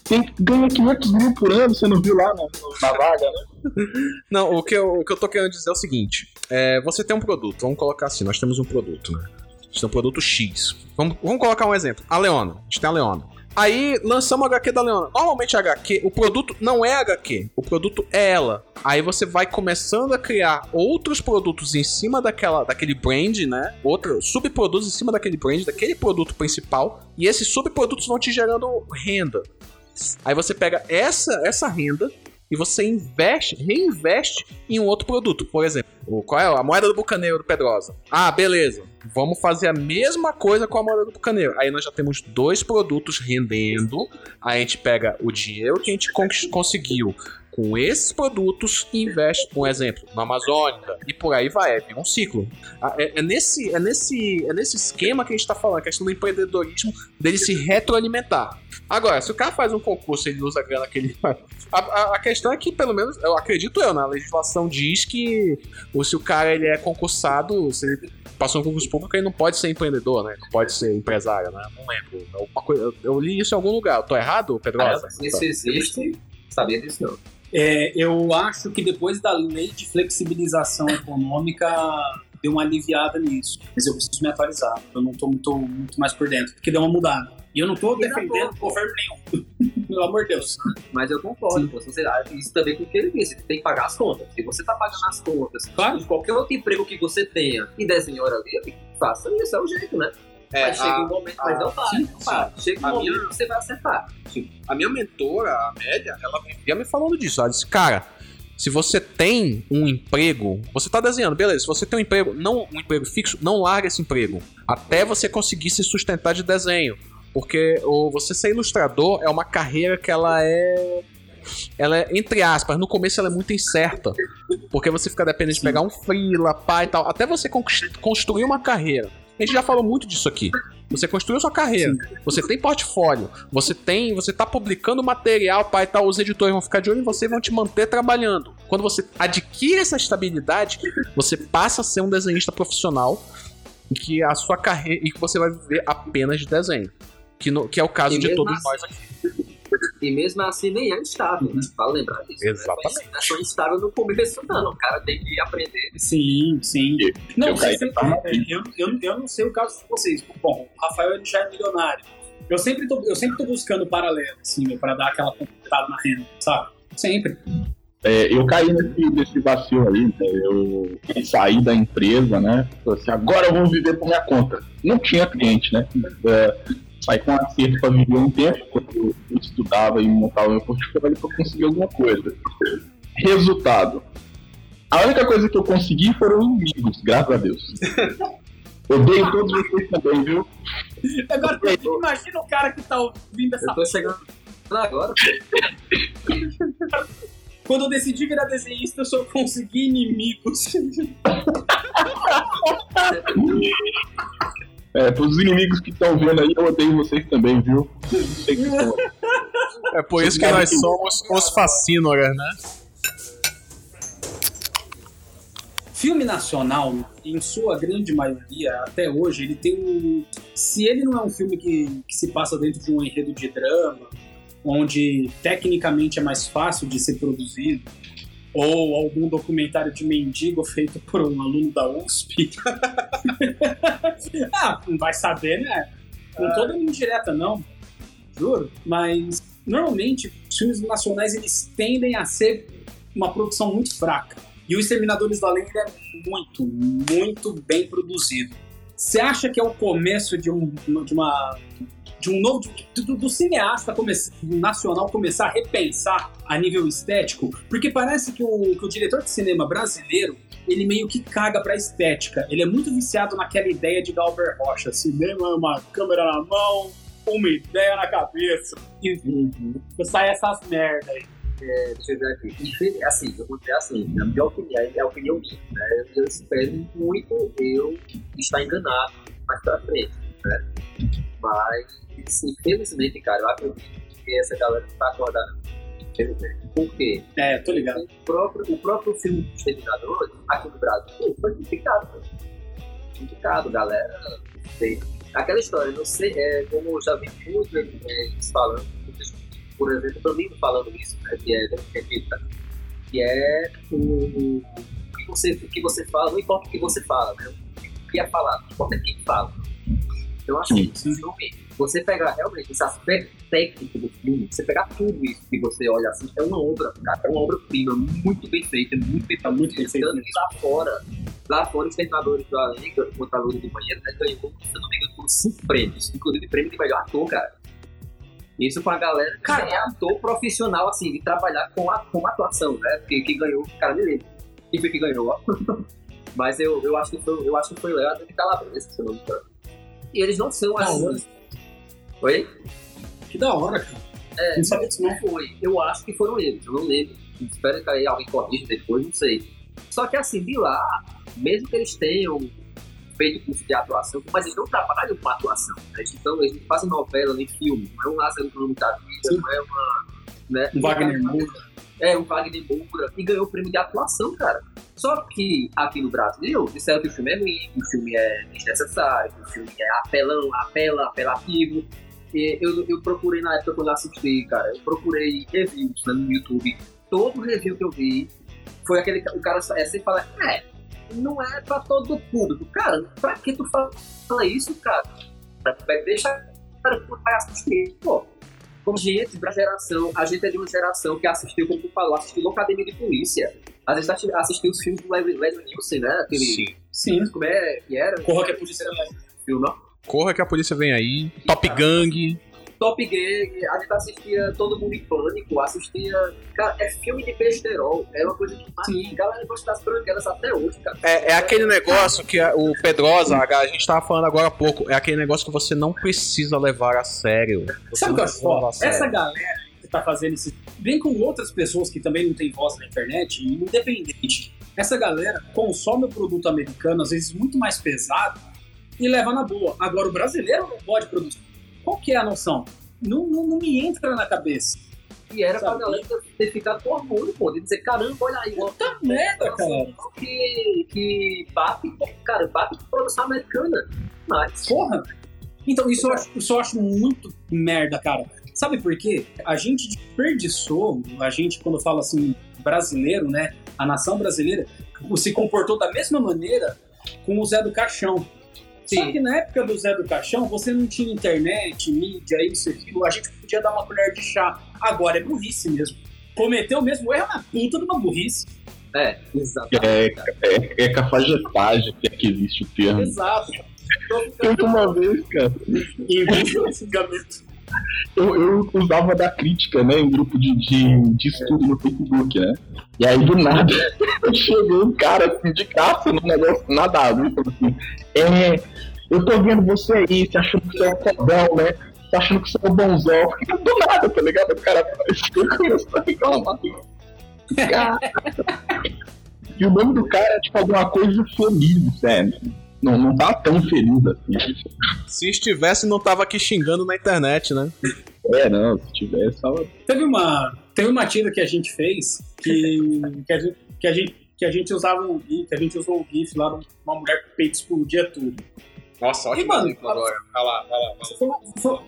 Tem que ganhar 500 mil por ano, você não viu lá na, na vaga, né?
Não, o que, eu, o que eu tô querendo dizer é o seguinte: é, você tem um produto, vamos colocar assim, nós temos um produto, né? A gente tem um produto X. Vamos, vamos colocar um exemplo. A Leona. A gente tem a Leona. Aí lançamos a HQ da Leona. Normalmente a HQ, o produto não é HQ, o produto é ela. Aí você vai começando a criar outros produtos em cima daquela, daquele brand, né? Outros subprodutos em cima daquele brand, daquele produto principal. E esses subprodutos vão te gerando renda. Aí você pega essa, essa renda e você investe, reinveste em um outro produto. Por exemplo, qual é a moeda do bucaneiro do Pedrosa? Ah, beleza. Vamos fazer a mesma coisa com a moeda do bucaneiro. Aí nós já temos dois produtos rendendo. Aí a gente pega o dinheiro que a gente con- conseguiu com esses produtos e investe, um exemplo, na Amazônica e por aí vai, é um ciclo. Ah, É, é nesse, é, nesse, é nesse esquema que a gente tá falando, a questão do empreendedorismo, dele se retroalimentar. Agora, se o cara faz um concurso e ele usa a grana que ele. A, a- a questão é que, pelo menos, eu acredito eu, né? A legislação diz que ou se o cara ele é concursado, se ele passou um concurso público, ele não pode ser empreendedor, né? Não pode ser empresário, né? Não lembro. Coisa- eu, li isso em algum lugar. Eu tô errado, Pedrosa?
Se isso existe, sabia disso não.
É, eu acho que depois da lei de flexibilização econômica deu uma aliviada nisso. Mas eu preciso me atualizar. Eu não tô muito, muito mais por dentro, porque deu uma mudada. E eu não tô
E na
defendendo
boa.
governo nenhum. Pelo amor de Deus.
Mas eu concordo, pô, você, isso também com o que ele disse, tem que pagar as contas. Se você tá pagando as contas,
Claro.
qualquer outro emprego que você tenha e desenhe hora livre, faça isso, é o jeito, né?
É,
mas chega um momento, mas não para,
sim,
não para. Chega um
A
momento
minha-
que você vai acertar.
a minha mentora, a média, ela vivia me falando disso. Ela disse, cara, Se você tem um emprego, você tá desenhando, beleza. Se você tem um emprego, não um emprego fixo, não larga esse emprego. Até você conseguir se sustentar de desenho. Porque o, você ser ilustrador é uma carreira que ela é. Ela é, entre aspas, no começo ela é muito incerta. Porque você fica dependente de pegar um freela, pai e tal. Até você construir uma carreira. A gente já falou muito disso aqui. Você construiu sua carreira, você tem portfólio, você tem, você tá publicando material, pai e tal, os editores vão ficar de olho em você e vão te manter trabalhando. Quando você adquire essa estabilidade, você passa a ser um desenhista profissional em que a sua carreira e que você vai viver apenas de desenho. Que, no- que é o caso
E
de todos
assim-
nós aqui.
E mesmo assim nem é instável, né? Vale lembrar disso. né?
Exatamente.
Não é só instável no começo, não. O cara tem que aprender.
Sim, sim. Não,
eu
sempre, eu, eu, eu não sei o caso de vocês. Bom, o Rafael ele já é milionário. Eu sempre tô, eu sempre tô buscando paralelo, assim, meu, pra dar aquela completada na renda, sabe? Sempre.
É, eu caí nesse, nesse vacilo aí, né? eu saí da empresa, né? Falei assim, agora eu vou viver por minha conta. Não tinha cliente, né? É, saí com acerto para viver um tempo, quando eu estudava e montava meu portfólio para conseguir alguma coisa. Resultado. A única coisa que eu consegui foram inimigos, graças a Deus. Odeio todos vocês também, viu?
Agora, imagina o cara que tá ouvindo essa
Eu tô chegando agora.
Quando eu decidi virar desenhista, eu só consegui inimigos.
É, pros inimigos que estão vendo aí, eu odeio vocês também, viu? Não sei que são.
É por isso que nós somos os fascínoras, né?
Filme nacional, em sua grande maioria, até hoje, ele tem um. Se ele não é um filme que, que se passa dentro de um enredo de drama, onde tecnicamente é mais fácil de ser produzido, ou algum documentário de mendigo feito por um aluno da USP. ah, não vai saber, né? Não tô dando indireta, não. Juro. Mas, normalmente, os filmes nacionais eles tendem a ser uma produção muito fraca. E o Exterminadores do Além ele é muito, muito bem produzido. Você acha que é o começo de um, de uma, de um novo de- do, do cineasta come, nacional começar a repensar a nível estético? Porque parece que o, que o diretor de cinema brasileiro ele meio que caga pra estética. Ele é muito viciado naquela ideia de Galber Rocha: cinema é uma câmera na mão, uma ideia na cabeça. E sai essas merda aí.
Deixa eu ver aqui. Assim, eu vou dizer assim, na minha opinião, é a opinião minha, né? Eu espero muito eu estar enganado mais pra frente, né? Mas, infelizmente, cara, eu acredito que essa galera não tá acordada. Por quê?
É, tô ligado.
o próprio, o próprio filme dos aqui no Brasil, foi criticado. Criticado, galera. Aquela história, não sei, é, como eu já vi muito eles falando, muitos, por exemplo, também falando isso, né, que é repita, que é o, o que você, o que você fala, não importa o que você fala, né? O que é falado, não importa quem fala. Então, assim, filme, você pegar realmente esse aspecto técnico do filme, você pegar tudo isso que você olha assim, é uma obra, cara, é uma obra-prima, muito bem feita, muito bem feita, muito bem feita. Lá fora, lá fora, os Exterminadores do Além, que é o Contador de Banheiro, né, ganhou, se eu não me engano, por cinco prêmios, inclusive prêmio de melhor ator, cara. Isso com a galera que é ator profissional, assim, de trabalhar com, a, com atuação, né? Que, que ganhou, cara, me lembro. Quem foi que ganhou, ó? Mas eu, eu acho que foi, eu acho que foi o Léo de Calabresa, se eu não me engano. E eles não são assim. Oi?
Que da hora, cara.
É,
Não sabia disso, não.
foi. Eu acho que foram eles, eu não lembro. Espero que aí alguém corrija depois, não sei. Só que assim, de lá, mesmo que eles tenham feito curso de atuação, mas eles não trabalham com atuação. Né? Eles, não, eles fazem novela nem filme, não é um Lázaro
Sim.
não é uma. Né?
Um Wagner Moura.
É, um Wagner Moura, e ganhou o prêmio de atuação, cara. Só que aqui no Brasil, disseram que o filme é ruim, que o filme é desnecessário, que o filme é apelão, apela, apelativo. E eu, eu procurei na época quando eu assisti, cara, eu procurei reviews né, no YouTube. Todo review que eu vi foi aquele. O cara é sempre fala, é, não é pra todo público. Cara, pra que tu fala isso, cara? Deixa o cara assistir, pô. Como gente da geração, a gente é de uma geração que assistiu, como tu falou, assistiu Academia de Polícia. Às vezes assisti- assistiu os filmes do Leslie Nielsen, né? Aquele,
Sim.
Sim.
Como é que era?
Corra que a polícia
filme, não?
Corra que a polícia vem aí. Top Gang.
Top Gang, a gente assistia Todo Mundo em Pânico, assistia. Cara, é filme de besterol. É uma coisa que
Sim.
a galera gosta das branquelas até hoje, cara.
É, é aquele negócio que o Pedrosa, a gente tava falando agora há pouco, é aquele negócio que você não precisa levar a sério. Você
Sabe o que eu acho. Essa galera que tá fazendo esse. Vem com outras pessoas que também não têm voz na internet, independente. Essa galera consome o produto americano, às vezes muito mais pesado, e leva na boa. Agora, o brasileiro não pode produzir. Qual que é a noção? Não, não, não me entra na cabeça.
E era pra
Sabe?
galera ter ficado com orgulho, pô, de dizer, caramba, olha aí,
Puta merda, cara.
que, que bate, cara, bate com produção americana. Mas,
Porra! Então, isso eu, acho, isso eu acho muito merda, cara. Sabe por quê? A gente desperdiçou, a gente, quando fala assim, brasileiro, né? A nação brasileira se comportou da mesma maneira com o Zé do Caixão. Só
Sim.
que na época do Zé do Caixão, você não tinha internet, mídia, isso, aquilo, a gente podia dar uma colher de chá. Agora é burrice mesmo. Cometeu o mesmo erro na puta de uma burrice.
é, exatamente.
É, é, é cafajetagem que é que existe o termo.
Exato.
Teve uma vez, cara,
Em vez de.
Eu, eu usava da crítica, né, em grupo de, de, de estudo no Facebook, né? E aí, do nada, chegou um cara assim, de graça, num negócio nada a ver, assim, é, eu tô vendo você aí, você achando que você é um fodão, né? Você achando que você é um bonzão. Do nada, tá ligado? O cara começou a reclamar. Cara. E o nome do cara é tipo alguma coisa feliz, sério. Não, não tá tão feliz assim.
Se estivesse, não tava aqui xingando na internet, né?
É, não, se tivesse, tava
Teve uma, teve uma tira que a gente fez que, que, a, gente, que, a, gente, que a gente usava um GIF, que a gente usou um GIF lá de uma mulher com o peito explodia tudo.
Nossa,
ótimo mano,
agora. Vai lá, vai lá.
Foi uma, foi,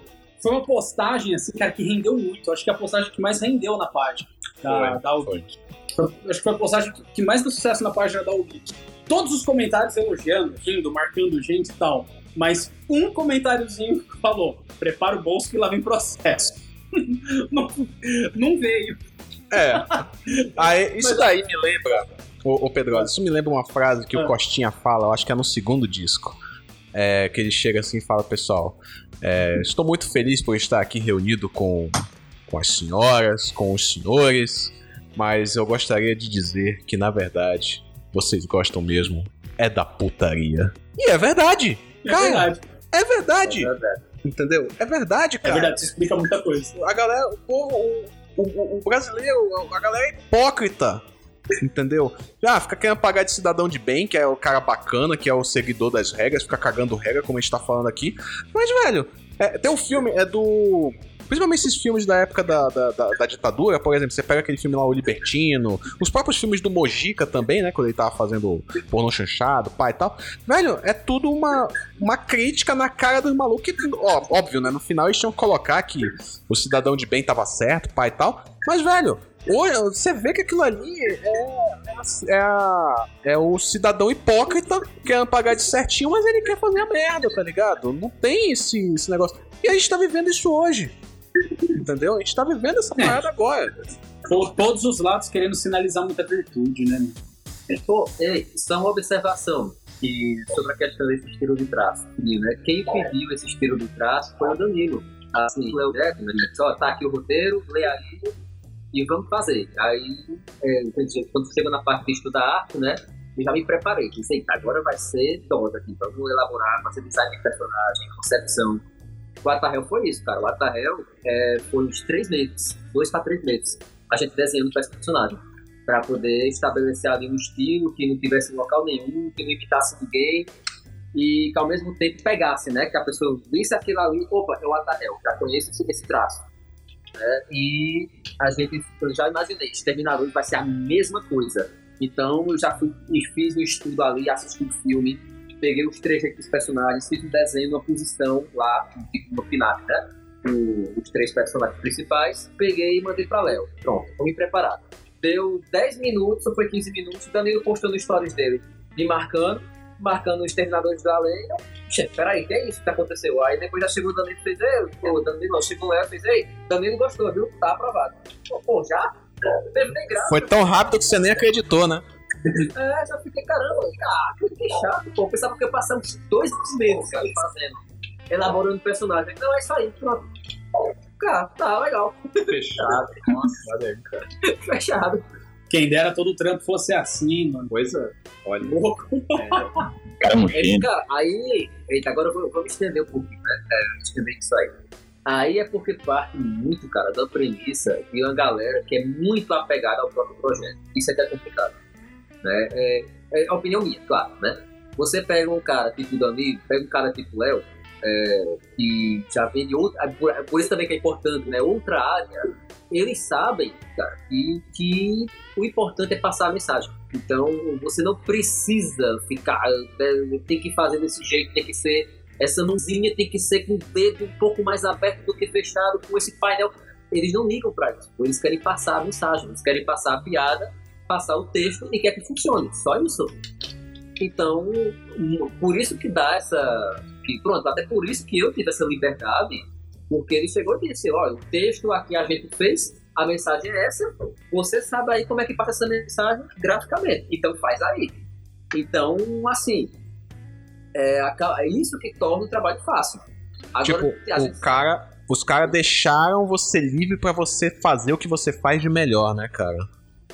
foi uma postagem, assim, cara, que rendeu muito. Acho que é a postagem que mais rendeu na página da, da Alvit. Foi- Acho que foi a postagem que- mais deu sucesso na página da Alvit. Todos os comentários elogiando, rindo, marcando gente e tal. Mas um comentáriozinho falou: prepara o bolso que lá vem processo. não, não veio.
É. Aí, isso
Mas-
daí me lembra. Ô, ô Pedro, isso me lembra uma frase que
Ah.
o Costinha fala, eu acho que é no segundo disco. É, que ele chega assim e fala, pessoal, é, estou muito feliz por estar aqui reunido com, com as senhoras, com os senhores, mas eu gostaria de dizer que, na verdade, vocês gostam mesmo é da putaria. E é verdade!
É
Cara,
verdade.
é verdade!
É verdade.
Entendeu? É verdade,
É
cara.
verdade, isso explica muita coisa.
A galera, o, povo, o, o, o brasileiro, a galera é hipócrita. Entendeu? Ah, fica querendo pagar de cidadão de bem, que é o cara bacana, que é o seguidor das regras, fica cagando regra, como a gente tá falando aqui. Mas, velho, é, tem um filme, é do. Principalmente esses filmes da época da, da, da- da ditadura, por exemplo, você pega aquele filme lá, O Libertino, os próprios filmes do Mojica também, né? Quando ele tava fazendo pornô chanchado, pai e tal. Velho, é tudo uma, uma crítica na cara dos malucos. Que, ó, óbvio, né? No final eles tinham que colocar que o cidadão de bem tava certo, pai e tal. Mas, velho, hoje você vê que aquilo ali é, é, a- é o cidadão hipócrita querendo pagar de certinho, mas ele quer fazer a merda, tá ligado? Não tem esse, esse negócio. E a gente tá vivendo isso hoje. Entendeu? A gente tá vivendo essa
É.
parada agora.
To- Todos os lados querendo sinalizar muita virtude, né?
Pô, ei, só uma observação que, sobre a questão desse estilo de traço. Né, quem pediu esse estilo de traço foi o Danilo. Assim, o Léo Jackson, ele disse, ó, tá aqui o roteiro, lê aí e vamos fazer. Aí, é, quando chega na parte de estudar arte, né, eu já me preparei. Disse, eita, agora vai ser todo aqui, vamos elaborar, fazer design de personagem, concepção. O Atarrel foi isso, cara. O Atarrel é, foi uns três meses, dois para três meses, a gente desenhando esse personagem para poder estabelecer ali um estilo que não tivesse local nenhum, que não imitasse ninguém e que ao mesmo tempo pegasse, né? Que a pessoa visse aquilo ali, opa, é o Atarel, já conheço esse, traço. né? E a gente, eu já imaginei, Exterminadores vai ser a mesma coisa. Então eu já fui, fiz um estudo ali, assisti um filme, peguei os três dos personagens, fiz um desenho, uma posição lá no PNAP, né? O- os três personagens principais, peguei e mandei pra Léo. Pronto, tô me preparado. Deu 10 minutos, ou foi 15 minutos, o Danilo postando stories dele, me marcando, marcando os Exterminadores da Lei. Eu, Gente, peraí, que é isso que aconteceu? Aí depois já chegou o Danilo e fez, ei, pô, Danilo, não, chegou o Léo e fez, ei, Danilo gostou, viu? Tá aprovado. Pô, pô, já? Não teve nem graça.
Foi tão rápido que você nem acreditou, né?
É, já fiquei, caramba, ah, que chato, pô. Eu pensava que eu uns dois meses, cara, fazendo, elaborando personagem. Não, é isso aí, pronto. Cara, tá legal.
Fechado. Nossa, olha aí, cara.
Fechado.
Quem dera todo o trampo fosse assim, mano.
Pois é. Olha.
Louco.
Cara, um
Aí,
gênio.
cara, aí. Eita, agora eu vou, vou me estender um pouquinho, né? É, estender isso aí. Aí é porque parte muito, cara, da premissa de uma galera que é muito apegada ao próprio projeto. Isso é que é complicado. Né? É, é a opinião minha, claro, né? Você pega um cara tipo Danilo, pega um cara tipo Léo, é, que já vem de outra. Por, por isso também que é importante, né? Outra área, eles sabem, cara, que, que o importante é passar a mensagem. Então, você não precisa ficar. né, tem que fazer desse jeito, tem que ser. Essa mãozinha tem que ser com o dedo um pouco mais aberto do que fechado, com esse painel. Eles não ligam pra isso. Eles querem passar a mensagem, eles querem passar a piada, passar o texto e quer que funcione. Só isso. Então, por isso que dá essa. Pronto, até por isso que eu tive essa liberdade, porque ele chegou e disse: olha, o texto aqui a gente fez, a mensagem é essa, você sabe aí como é que passa essa mensagem graficamente. Então faz aí. Então, assim, é, é isso que torna o trabalho fácil. Agora,
Tipo,
gente-
o cara. Os caras deixaram você livre pra você fazer o que você faz de melhor, né, cara?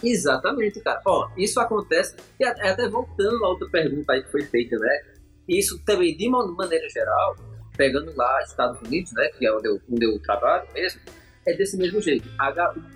Exatamente, cara. Ó, isso acontece, e até voltando à outra pergunta aí que foi feita, né? Isso também, de uma maneira geral, pegando lá Estados Unidos, né, que é onde eu, onde eu trabalho mesmo, é desse mesmo jeito.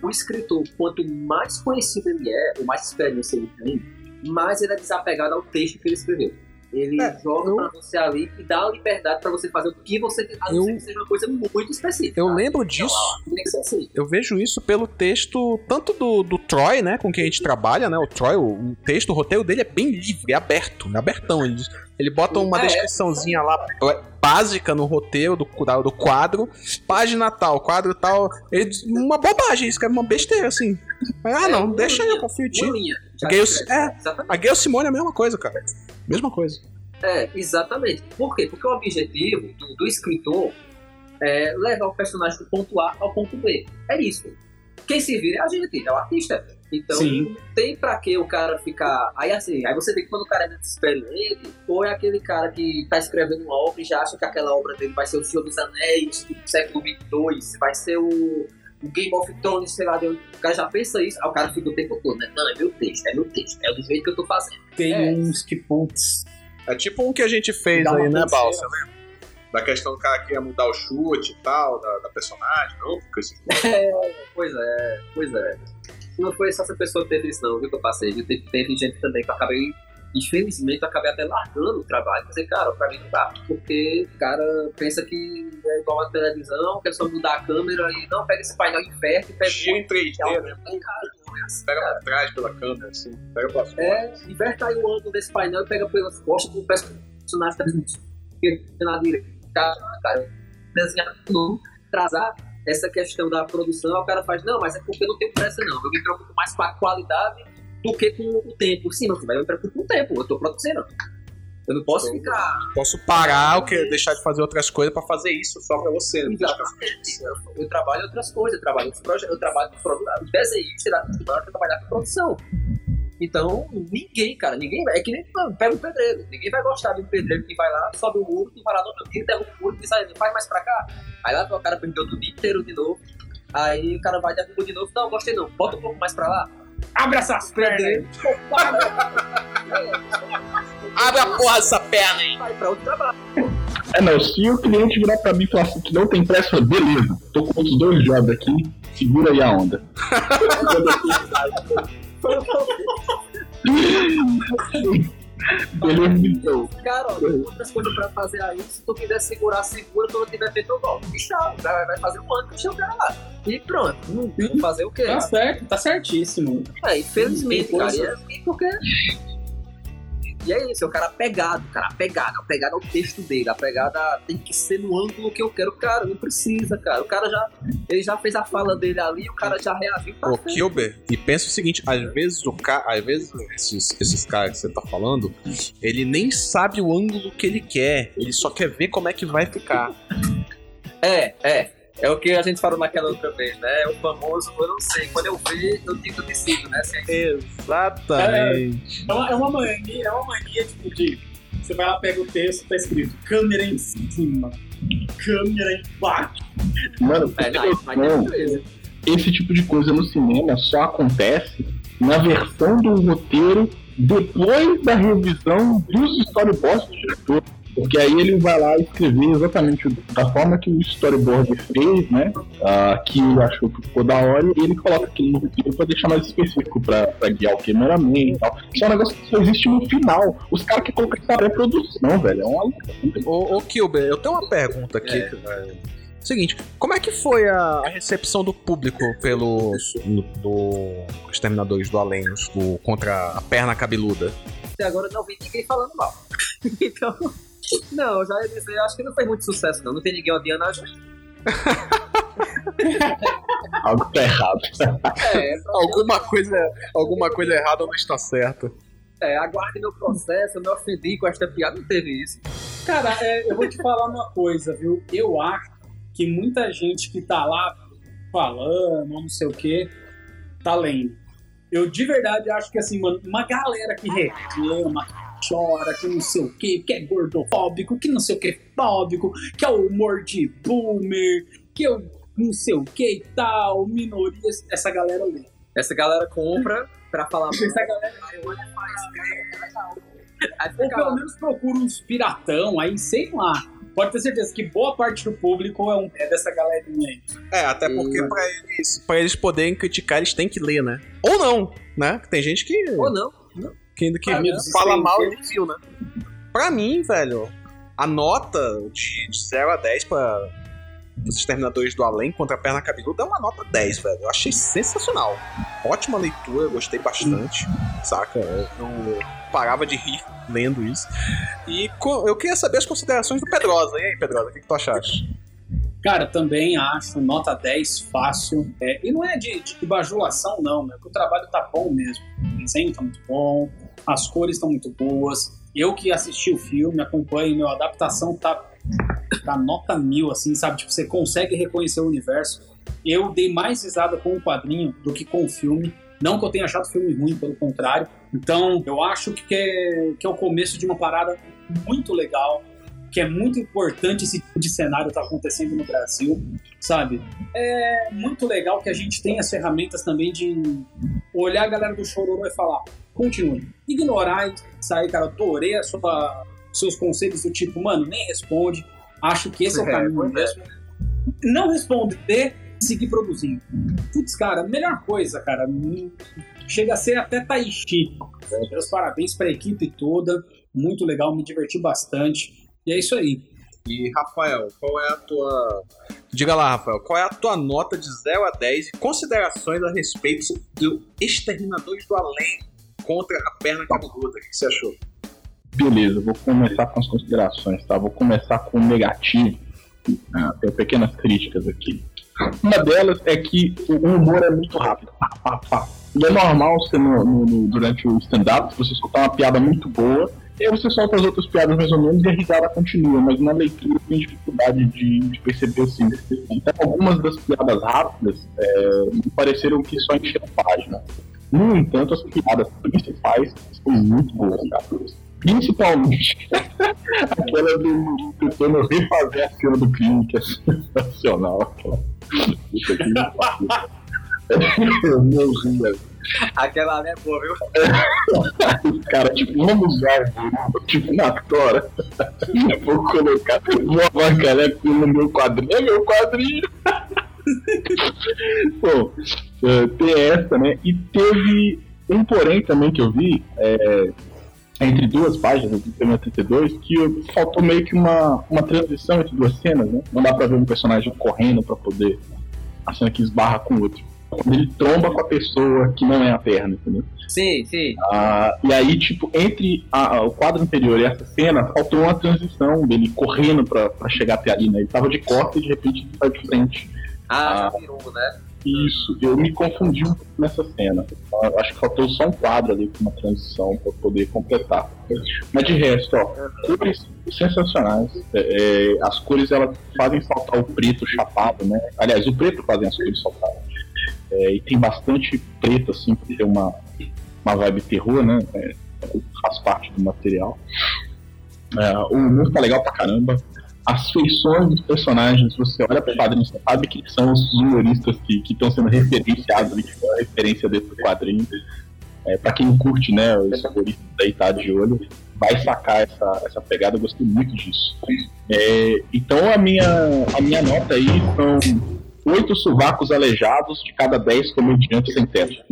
O escritor, quanto mais conhecido ele é, ou mais experiência ele tem, mais ele é desapegado ao texto que ele escreveu. Ele
É,
joga
eu-
pra você ali e dá a liberdade pra você fazer o que você a não
Eu-
que seja uma coisa muito específica.
Eu
tá?
lembro disso.
Tem que ser assim.
Eu vejo isso pelo texto, tanto do, do Troy, né, com quem a gente trabalha, né? O Troy, o, o texto, o roteiro dele é bem livre, é aberto, é abertão. Ele, ele bota uma
É.
descriçãozinha lá é, básica no roteiro do, do quadro, página tal, quadro tal. Ele, uma bobagem, escreve uma besteira assim. Ah,
É,
não, deixa aí, eu confio em ti. Gale-
escreve.
é. A Gayle Simone é a mesma coisa, cara. Mesma coisa.
É, exatamente. Por quê? Porque o objetivo do, do escritor é levar o personagem do ponto A ao ponto B. É isso. Quem se vira é a gente, é o artista. Então,
Sim.
não tem pra que o cara ficar. Aí assim, aí você vê que quando o cara é experiente, ou é aquele cara que tá escrevendo uma obra e já acha que aquela obra dele vai ser o Senhor dos Anéis do século XXII, vai ser o, o Game of Thrones, sei lá, o cara já pensa isso, aí o cara fica o tempo todo, né? Não, é meu texto, é meu texto, é do jeito que eu tô fazendo.
Tem
É.
uns que, putz,
É tipo um que a gente fez aí, né. Balsa? Lembra? Da questão do cara que ia mudar o chute e tal, da, da personagem, não? Porque assim,
Pois é, pois é. Não foi só essa pessoa que teve isso, não, viu, que eu passei. Viu? Teve, teve gente também que eu acabei, infelizmente, eu acabei até largando o trabalho. Dizer, cara, pra mim não dá. Porque o cara pensa que é igual a televisão, que é só mudar a câmera e não, pega esse painel inverte e pega
gira em 3D, né?
Não, cara, não é assim,
Pega
cara.
pra trás pela câmera, assim. Pega pra fora.
É, inverte aí o ângulo desse painel e pega pelas costas do personagem tá na direita. Cara, cara, desenhar de novo, trazar essa questão da produção, o cara faz, não, mas é porque eu não tenho pressa não, eu me preocupo mais com a qualidade do que com o tempo. Sim, meu filho, eu me preocupo com o tempo, eu tô produzindo. Eu não posso ficar
Posso parar, o que deixar de fazer outras coisas pra fazer isso só pra você. né?
Exatamente. Eu, eu trabalho em outras coisas, eu trabalho outros projetos, eu trabalho com desenhista vai trabalhar com produção. Então, ninguém, cara, ninguém vai. É que nem pega um pedreiro. Ninguém vai gostar de um pedreiro que vai lá, sobe o muro, que vai lá no outro dia, derruba o muro, diz aí, faz mais pra cá. Aí lá o cara perdeu o dia inteiro de novo. Aí o cara vai derrubar de novo. Não, gostei não, bota um pouco mais pra lá.
Abre essas pernas.
Abre a porra dessa perna, hein?
vai pra outro trabalho.
É, não, se o cliente virar pra mim e falar assim que não tem pressa, beleza, tô com os dois jobs aqui, segura aí a onda. então.
Cara, ó, tem outras coisas pra fazer aí. Se tu quiser segurar, segura. Quando tiver feito, eu volto. E tchau. Vai, fazer um ano que o cara lá. E pronto. Não tem fazer o quê?
Tá certo, tá certíssimo.
É, infelizmente, cara. E é assim porque. E é isso, é o cara apegado, cara, apegado, apegado ao texto dele, a, tem que ser no ângulo que eu quero, cara, não precisa, cara. O cara já, ele já fez a fala dele ali, o cara já reagiu pra
Ô. Kilber, e pensa o seguinte, às vezes o cara, às vezes esses, esses caras que você tá falando, ele nem sabe o ângulo que ele quer, ele só quer ver como é que vai ficar.
É, é. É o que a gente falou naquela outra vez, né? É o famoso, eu não sei. Quando eu ver, eu digo decido, né? Assim,
Exatamente.
É uma, é uma mania, é uma mania tipo de. Você vai lá, pega o texto, tá escrito câmera em cima. câmera embaixo.
Mano,
É,
pra
não,
ter esse tipo de coisa no cinema só acontece na versão do roteiro depois da revisão dos storyboards do diretor. Porque aí ele vai lá escrever exatamente da forma que o storyboard fez, né? ah, que ele achou que ficou da hora, e ele coloca aquilo no roteiro pra deixar mais específico pra, pra guiar o cameraman e tal. Isso é um negócio que só existe no final. Os caras que colocam essa pré-produção, velho. É uma loucura.
Ô, ô Kilber, eu tenho uma pergunta aqui. velho. Seguinte, como é que foi a, recepção do público pelo do Exterminadores do Além, do, contra a perna cabeluda?
Até agora eu não vi ninguém falando mal. então, não, já ia dizer, acho que não fez muito sucesso, não. Não tem ninguém odiando a gente.
Algo tá errado.
É,
Alguma coisa, alguma coisa errada não está certa.
é, aguarde meu processo, eu me ofendi com esta piada, não teve isso.
Cara, é, eu vou te falar uma coisa, viu? Eu acho que muita gente que tá lá falando, ou não sei o que, tá lendo. Eu de verdade acho que assim, mano, uma galera que reclama, chora, que não sei o que, que é gordofóbico, que não sei o que fóbico, que é o humor de boomer, que eu não sei o que e tal, minorias, essa galera lê.
Essa galera compra pra falar.
Essa galera
Aí
Ou
fica
pelo
lá.
menos procura uns piratão, aí sei lá. Pode ter certeza que boa parte do público é, um, é dessa galerinha aí.
É, até porque
Hum.
pra eles, pra eles poderem criticar, eles têm que ler, né? Ou não, né? Tem gente que,
Ou não.
Que, que
Amigos,
fala
tem-
mal e nem viu, né? Pra mim, velho, a nota de, de 0 a 10 pra os Exterminadores do Além contra a Perna Cabeluda é uma nota 10, velho. Eu achei sensacional. Ótima leitura, gostei bastante, saca? Eu, parava de rir lendo isso. E eu queria saber as considerações do Pedrosa. E aí, Pedrosa, o que, que tu achaste?
Cara, também acho nota 10 fácil. É, e não é de, de bajulação, não, né? Porque o trabalho tá bom mesmo. O desenho tá muito bom, as cores estão muito boas. Eu que assisti o filme, acompanho, meu, a adaptação tá, tá nota mil, assim, sabe? Tipo, você consegue reconhecer o universo. Eu dei mais risada com o quadrinho do que com o filme. Não que eu tenha achado o filme ruim, pelo contrário. Então, eu acho que é, que é o começo de uma parada muito legal, que é muito importante esse tipo de cenário estar acontecendo no Brasil, sabe? É muito legal que a gente tenha as ferramentas também de olhar a galera do Chororô e falar, continue. Ignorar e sair, cara, adorei a sua, seus conselhos do tipo, mano, nem responde, acho que esse é o
É,
caminho
é.
mesmo. Não responder e seguir produzindo. Putz, cara, melhor coisa, cara. Chega a ser até Taishi. Meus parabéns pra equipe toda. Muito legal, me diverti bastante. E é isso aí.
E Rafael, qual é a tua. Diga lá, Rafael, qual é a tua nota de 0 a 10 e considerações a respeito do Exterminadores do Além contra a perna cabeluda? O que você achou?
Beleza, vou começar com as considerações, tá? Vou começar com o negativo. Ah, tenho pequenas críticas aqui. Uma delas é que o humor é muito rápido. Pá, pá, pá. E é normal você, no- no- no- durante o stand-up, você escutar uma piada muito boa, e aí você solta as outras piadas mais ou menos e a risada continua, mas na leitura tem dificuldade de, de perceber assim. Então, algumas das piadas rápidas é, me pareceram que só encheram página. No entanto, as piadas principais são muito boas, cara. Principalmente aquela do tentando refazer a cena do crime, que é sensacional. Que pariu. Eu não ria.
Aquela ali é boa, viu?
Os caras, tipo, vamos usar tipo, na tora. Vou colocar, vou avacalhar aquilo no meu quadrinho. É meu quadrinho. Bom, eh, tem essa, né? E teve um porém também que eu vi, é, entre duas páginas do tema 32, que faltou meio que uma, uma transição entre duas cenas, né? Não dá pra ver um personagem correndo pra poder a cena que esbarra com o outro. Quando ele tromba com a pessoa que não é a perna, entendeu?
Sim, sim.
Ah, e aí, tipo, entre a- a- o quadro anterior e essa cena, faltou uma transição dele correndo pra, pra chegar até ali, né? Ele tava de costas e de repente ele saiu de frente.
Ah,
Ah.
né?
Isso, eu me confundi um pouco nessa cena. Eu Acho que faltou só um quadro ali com uma transição pra poder completar. Mas de resto, ó, cores sensacionais. É, é, as cores elas fazem saltar o preto chapado, né? Aliás, o preto fazem as cores saltar. É, e tem bastante preto, assim, pra ter uma, uma vibe terror, né? É, faz parte do material. É, o mundo tá legal pra caramba. As feições dos personagens, você olha para o quadrinho, você sabe que são os humoristas que estão sendo referenciados que são a referência desse quadrinho. É, para quem curte, né, os humoristas aí tá de olho, vai sacar essa, essa pegada, eu gostei muito disso. É, então a minha, a minha nota aí são oito sovacos aleijados de cada dez comediantes sem teto.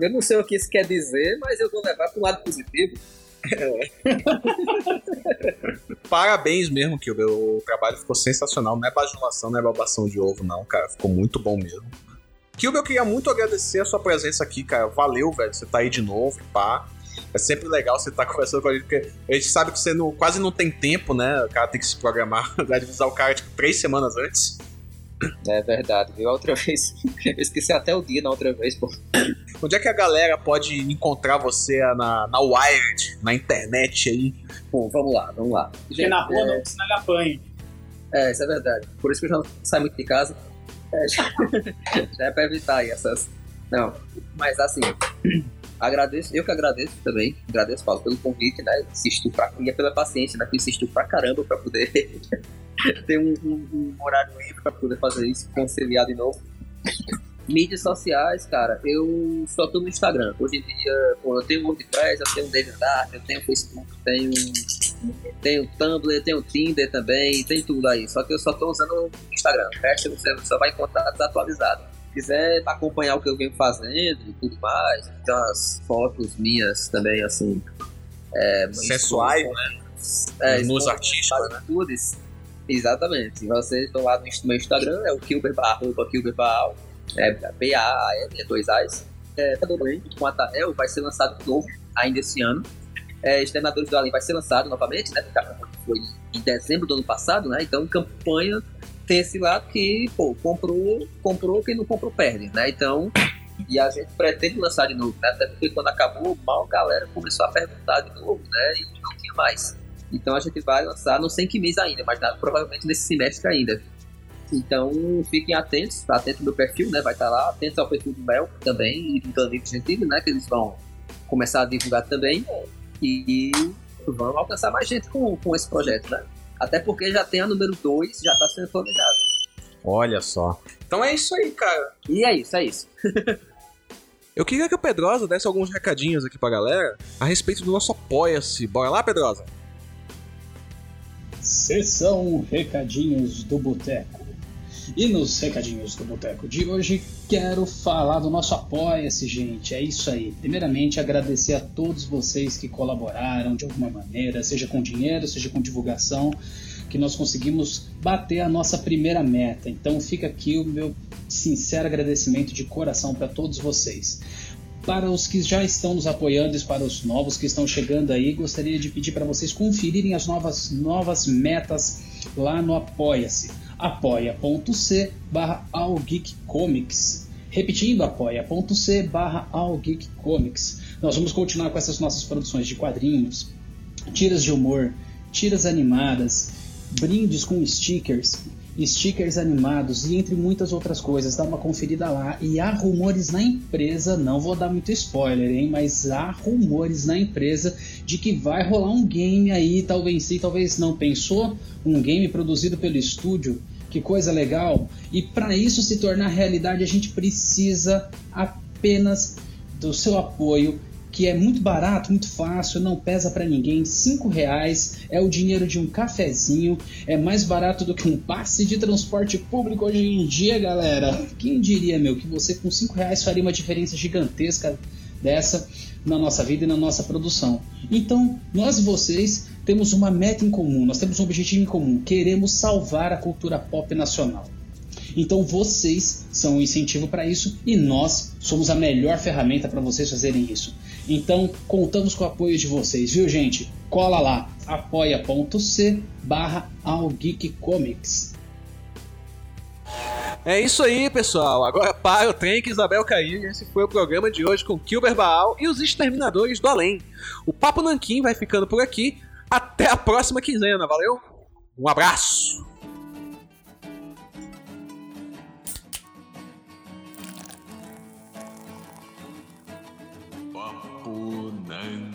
eu não sei o que isso quer dizer, mas eu vou levar para um lado positivo.
Parabéns mesmo, Kilber. O trabalho ficou sensacional. Não é bajulação, não é babação de ovo, não, cara. Ficou muito bom mesmo. Kilber, eu queria muito agradecer a sua presença aqui, cara. Valeu, velho. Você tá aí de novo, pá. É sempre legal você estar tá conversando com a gente, porque a gente sabe que você não, quase não tem tempo, né? O cara tem que se programar, vai avisar o cara tipo três semanas antes.
É verdade, viu? A outra vez. Eu esqueci até o dia na outra vez, pô.
Onde é que a galera pode encontrar você na, na Wired, na internet aí?
Bom, vamos lá, vamos lá.
Porque na rua é... não, senão ele apanha.
É, isso é verdade. Por isso que eu já não saio muito de casa. É, já, já é pra evitar aí essas. Não, mas assim, agradeço, eu que agradeço também, agradeço, Paulo, pelo convite, né? Insisto pra, e é pela paciência, né? Que insisto pra caramba pra poder ter um, um, um horário livre pra poder fazer isso, conciliar de novo. Mídias sociais, cara, eu só tô no Instagram. Hoje em dia, pô, eu tenho WordPress, eu tenho Dark, eu tenho Facebook, tenho, tenho Tumblr, tenho Tinder também, tem tudo aí. Só que eu só tô usando o Instagram. O resto você só vai encontrar desatualizado. Se quiser acompanhar o que eu venho fazendo e tudo mais, tem umas fotos minhas também, assim.
É, Sensuais, né? É, Nos artísticos, né?
Exatamente. Se vocês estão lá no meu Instagram, é o Kilber arroba Kilber Baal, é B-A-A-L, é dois A's. É, com a Tael, vai ser lançado de novo ainda esse ano. É, Exterminadores do Além vai ser lançado novamente, né? Foi em dezembro do ano passado, né? Então, campanha tem esse lado que, pô, comprou, comprou, quem não comprou perde, né? Então, e a gente pretende lançar de novo, né? Até porque quando acabou, mal a galera começou a perguntar de novo, né? E não tinha mais. Então a gente vai lançar, não sei em que mês ainda, mas provavelmente nesse semestre ainda. Então fiquem atentos, atentos ao meu perfil, né? Vai estar lá, atentos ao perfil do Mel também e do Danilo Gentili, né? Que eles vão começar a divulgar também. E, e vão alcançar mais gente com, com esse projeto, né? Até porque já tem a número 2, já está sendo planejada.
Olha só. Então é isso aí, cara.
E é isso, é isso.
Eu queria que o Pedrosa desse alguns recadinhos aqui pra galera a respeito do nosso Apoia-se. Bora lá, Pedrosa?
Sessão Recadinhos do Boteco. E nos recadinhos do Boteco de hoje, quero falar do nosso Apoia-se, gente. É isso aí. Primeiramente, agradecer a todos vocês que colaboraram de alguma maneira, seja com dinheiro, seja com divulgação, que nós conseguimos bater a nossa primeira meta. Então, fica aqui o meu sincero agradecimento de coração para todos vocês. Para os que já estão nos apoiando e para os novos que estão chegando aí, gostaria de pedir para vocês conferirem as novas, novas metas lá no Apoia-se. apoia.c barra Comics. Repetindo, apoia.c barra Comics. Nós vamos continuar com essas nossas produções de quadrinhos, tiras de humor, tiras animadas, brindes com stickers, stickers animados e entre muitas outras coisas. Dá uma conferida lá. E há rumores na empresa, não vou dar muito spoiler, hein? Mas há rumores na empresa de que vai rolar um game aí, talvez sim, talvez não. Pensou? Um game produzido pelo estúdio. Que coisa legal! E para isso se tornar realidade, a gente precisa apenas do seu apoio que é muito barato, muito fácil, não pesa para ninguém. Cinco reais é o dinheiro de um cafezinho, é mais barato do que um passe de transporte público hoje em dia, galera. Quem diria, meu, que você com cinco reais faria uma diferença gigantesca dessa na nossa vida e na nossa produção. Então, nós e vocês temos uma meta em comum, nós temos um objetivo em comum, queremos salvar a cultura pop nacional. Então vocês são o um incentivo para isso e nós somos a melhor ferramenta para vocês fazerem isso. Então contamos com o apoio de vocês, viu gente? Cola lá, apoia.c barra Comics.
É isso aí, pessoal. Agora para o trem que Isabel caiu. Esse foi o programa de hoje com Kilber Baal e os Exterminadores do Além. O Papo Nanquim vai ficando por aqui. Até a próxima quinzena, valeu? Um abraço!
known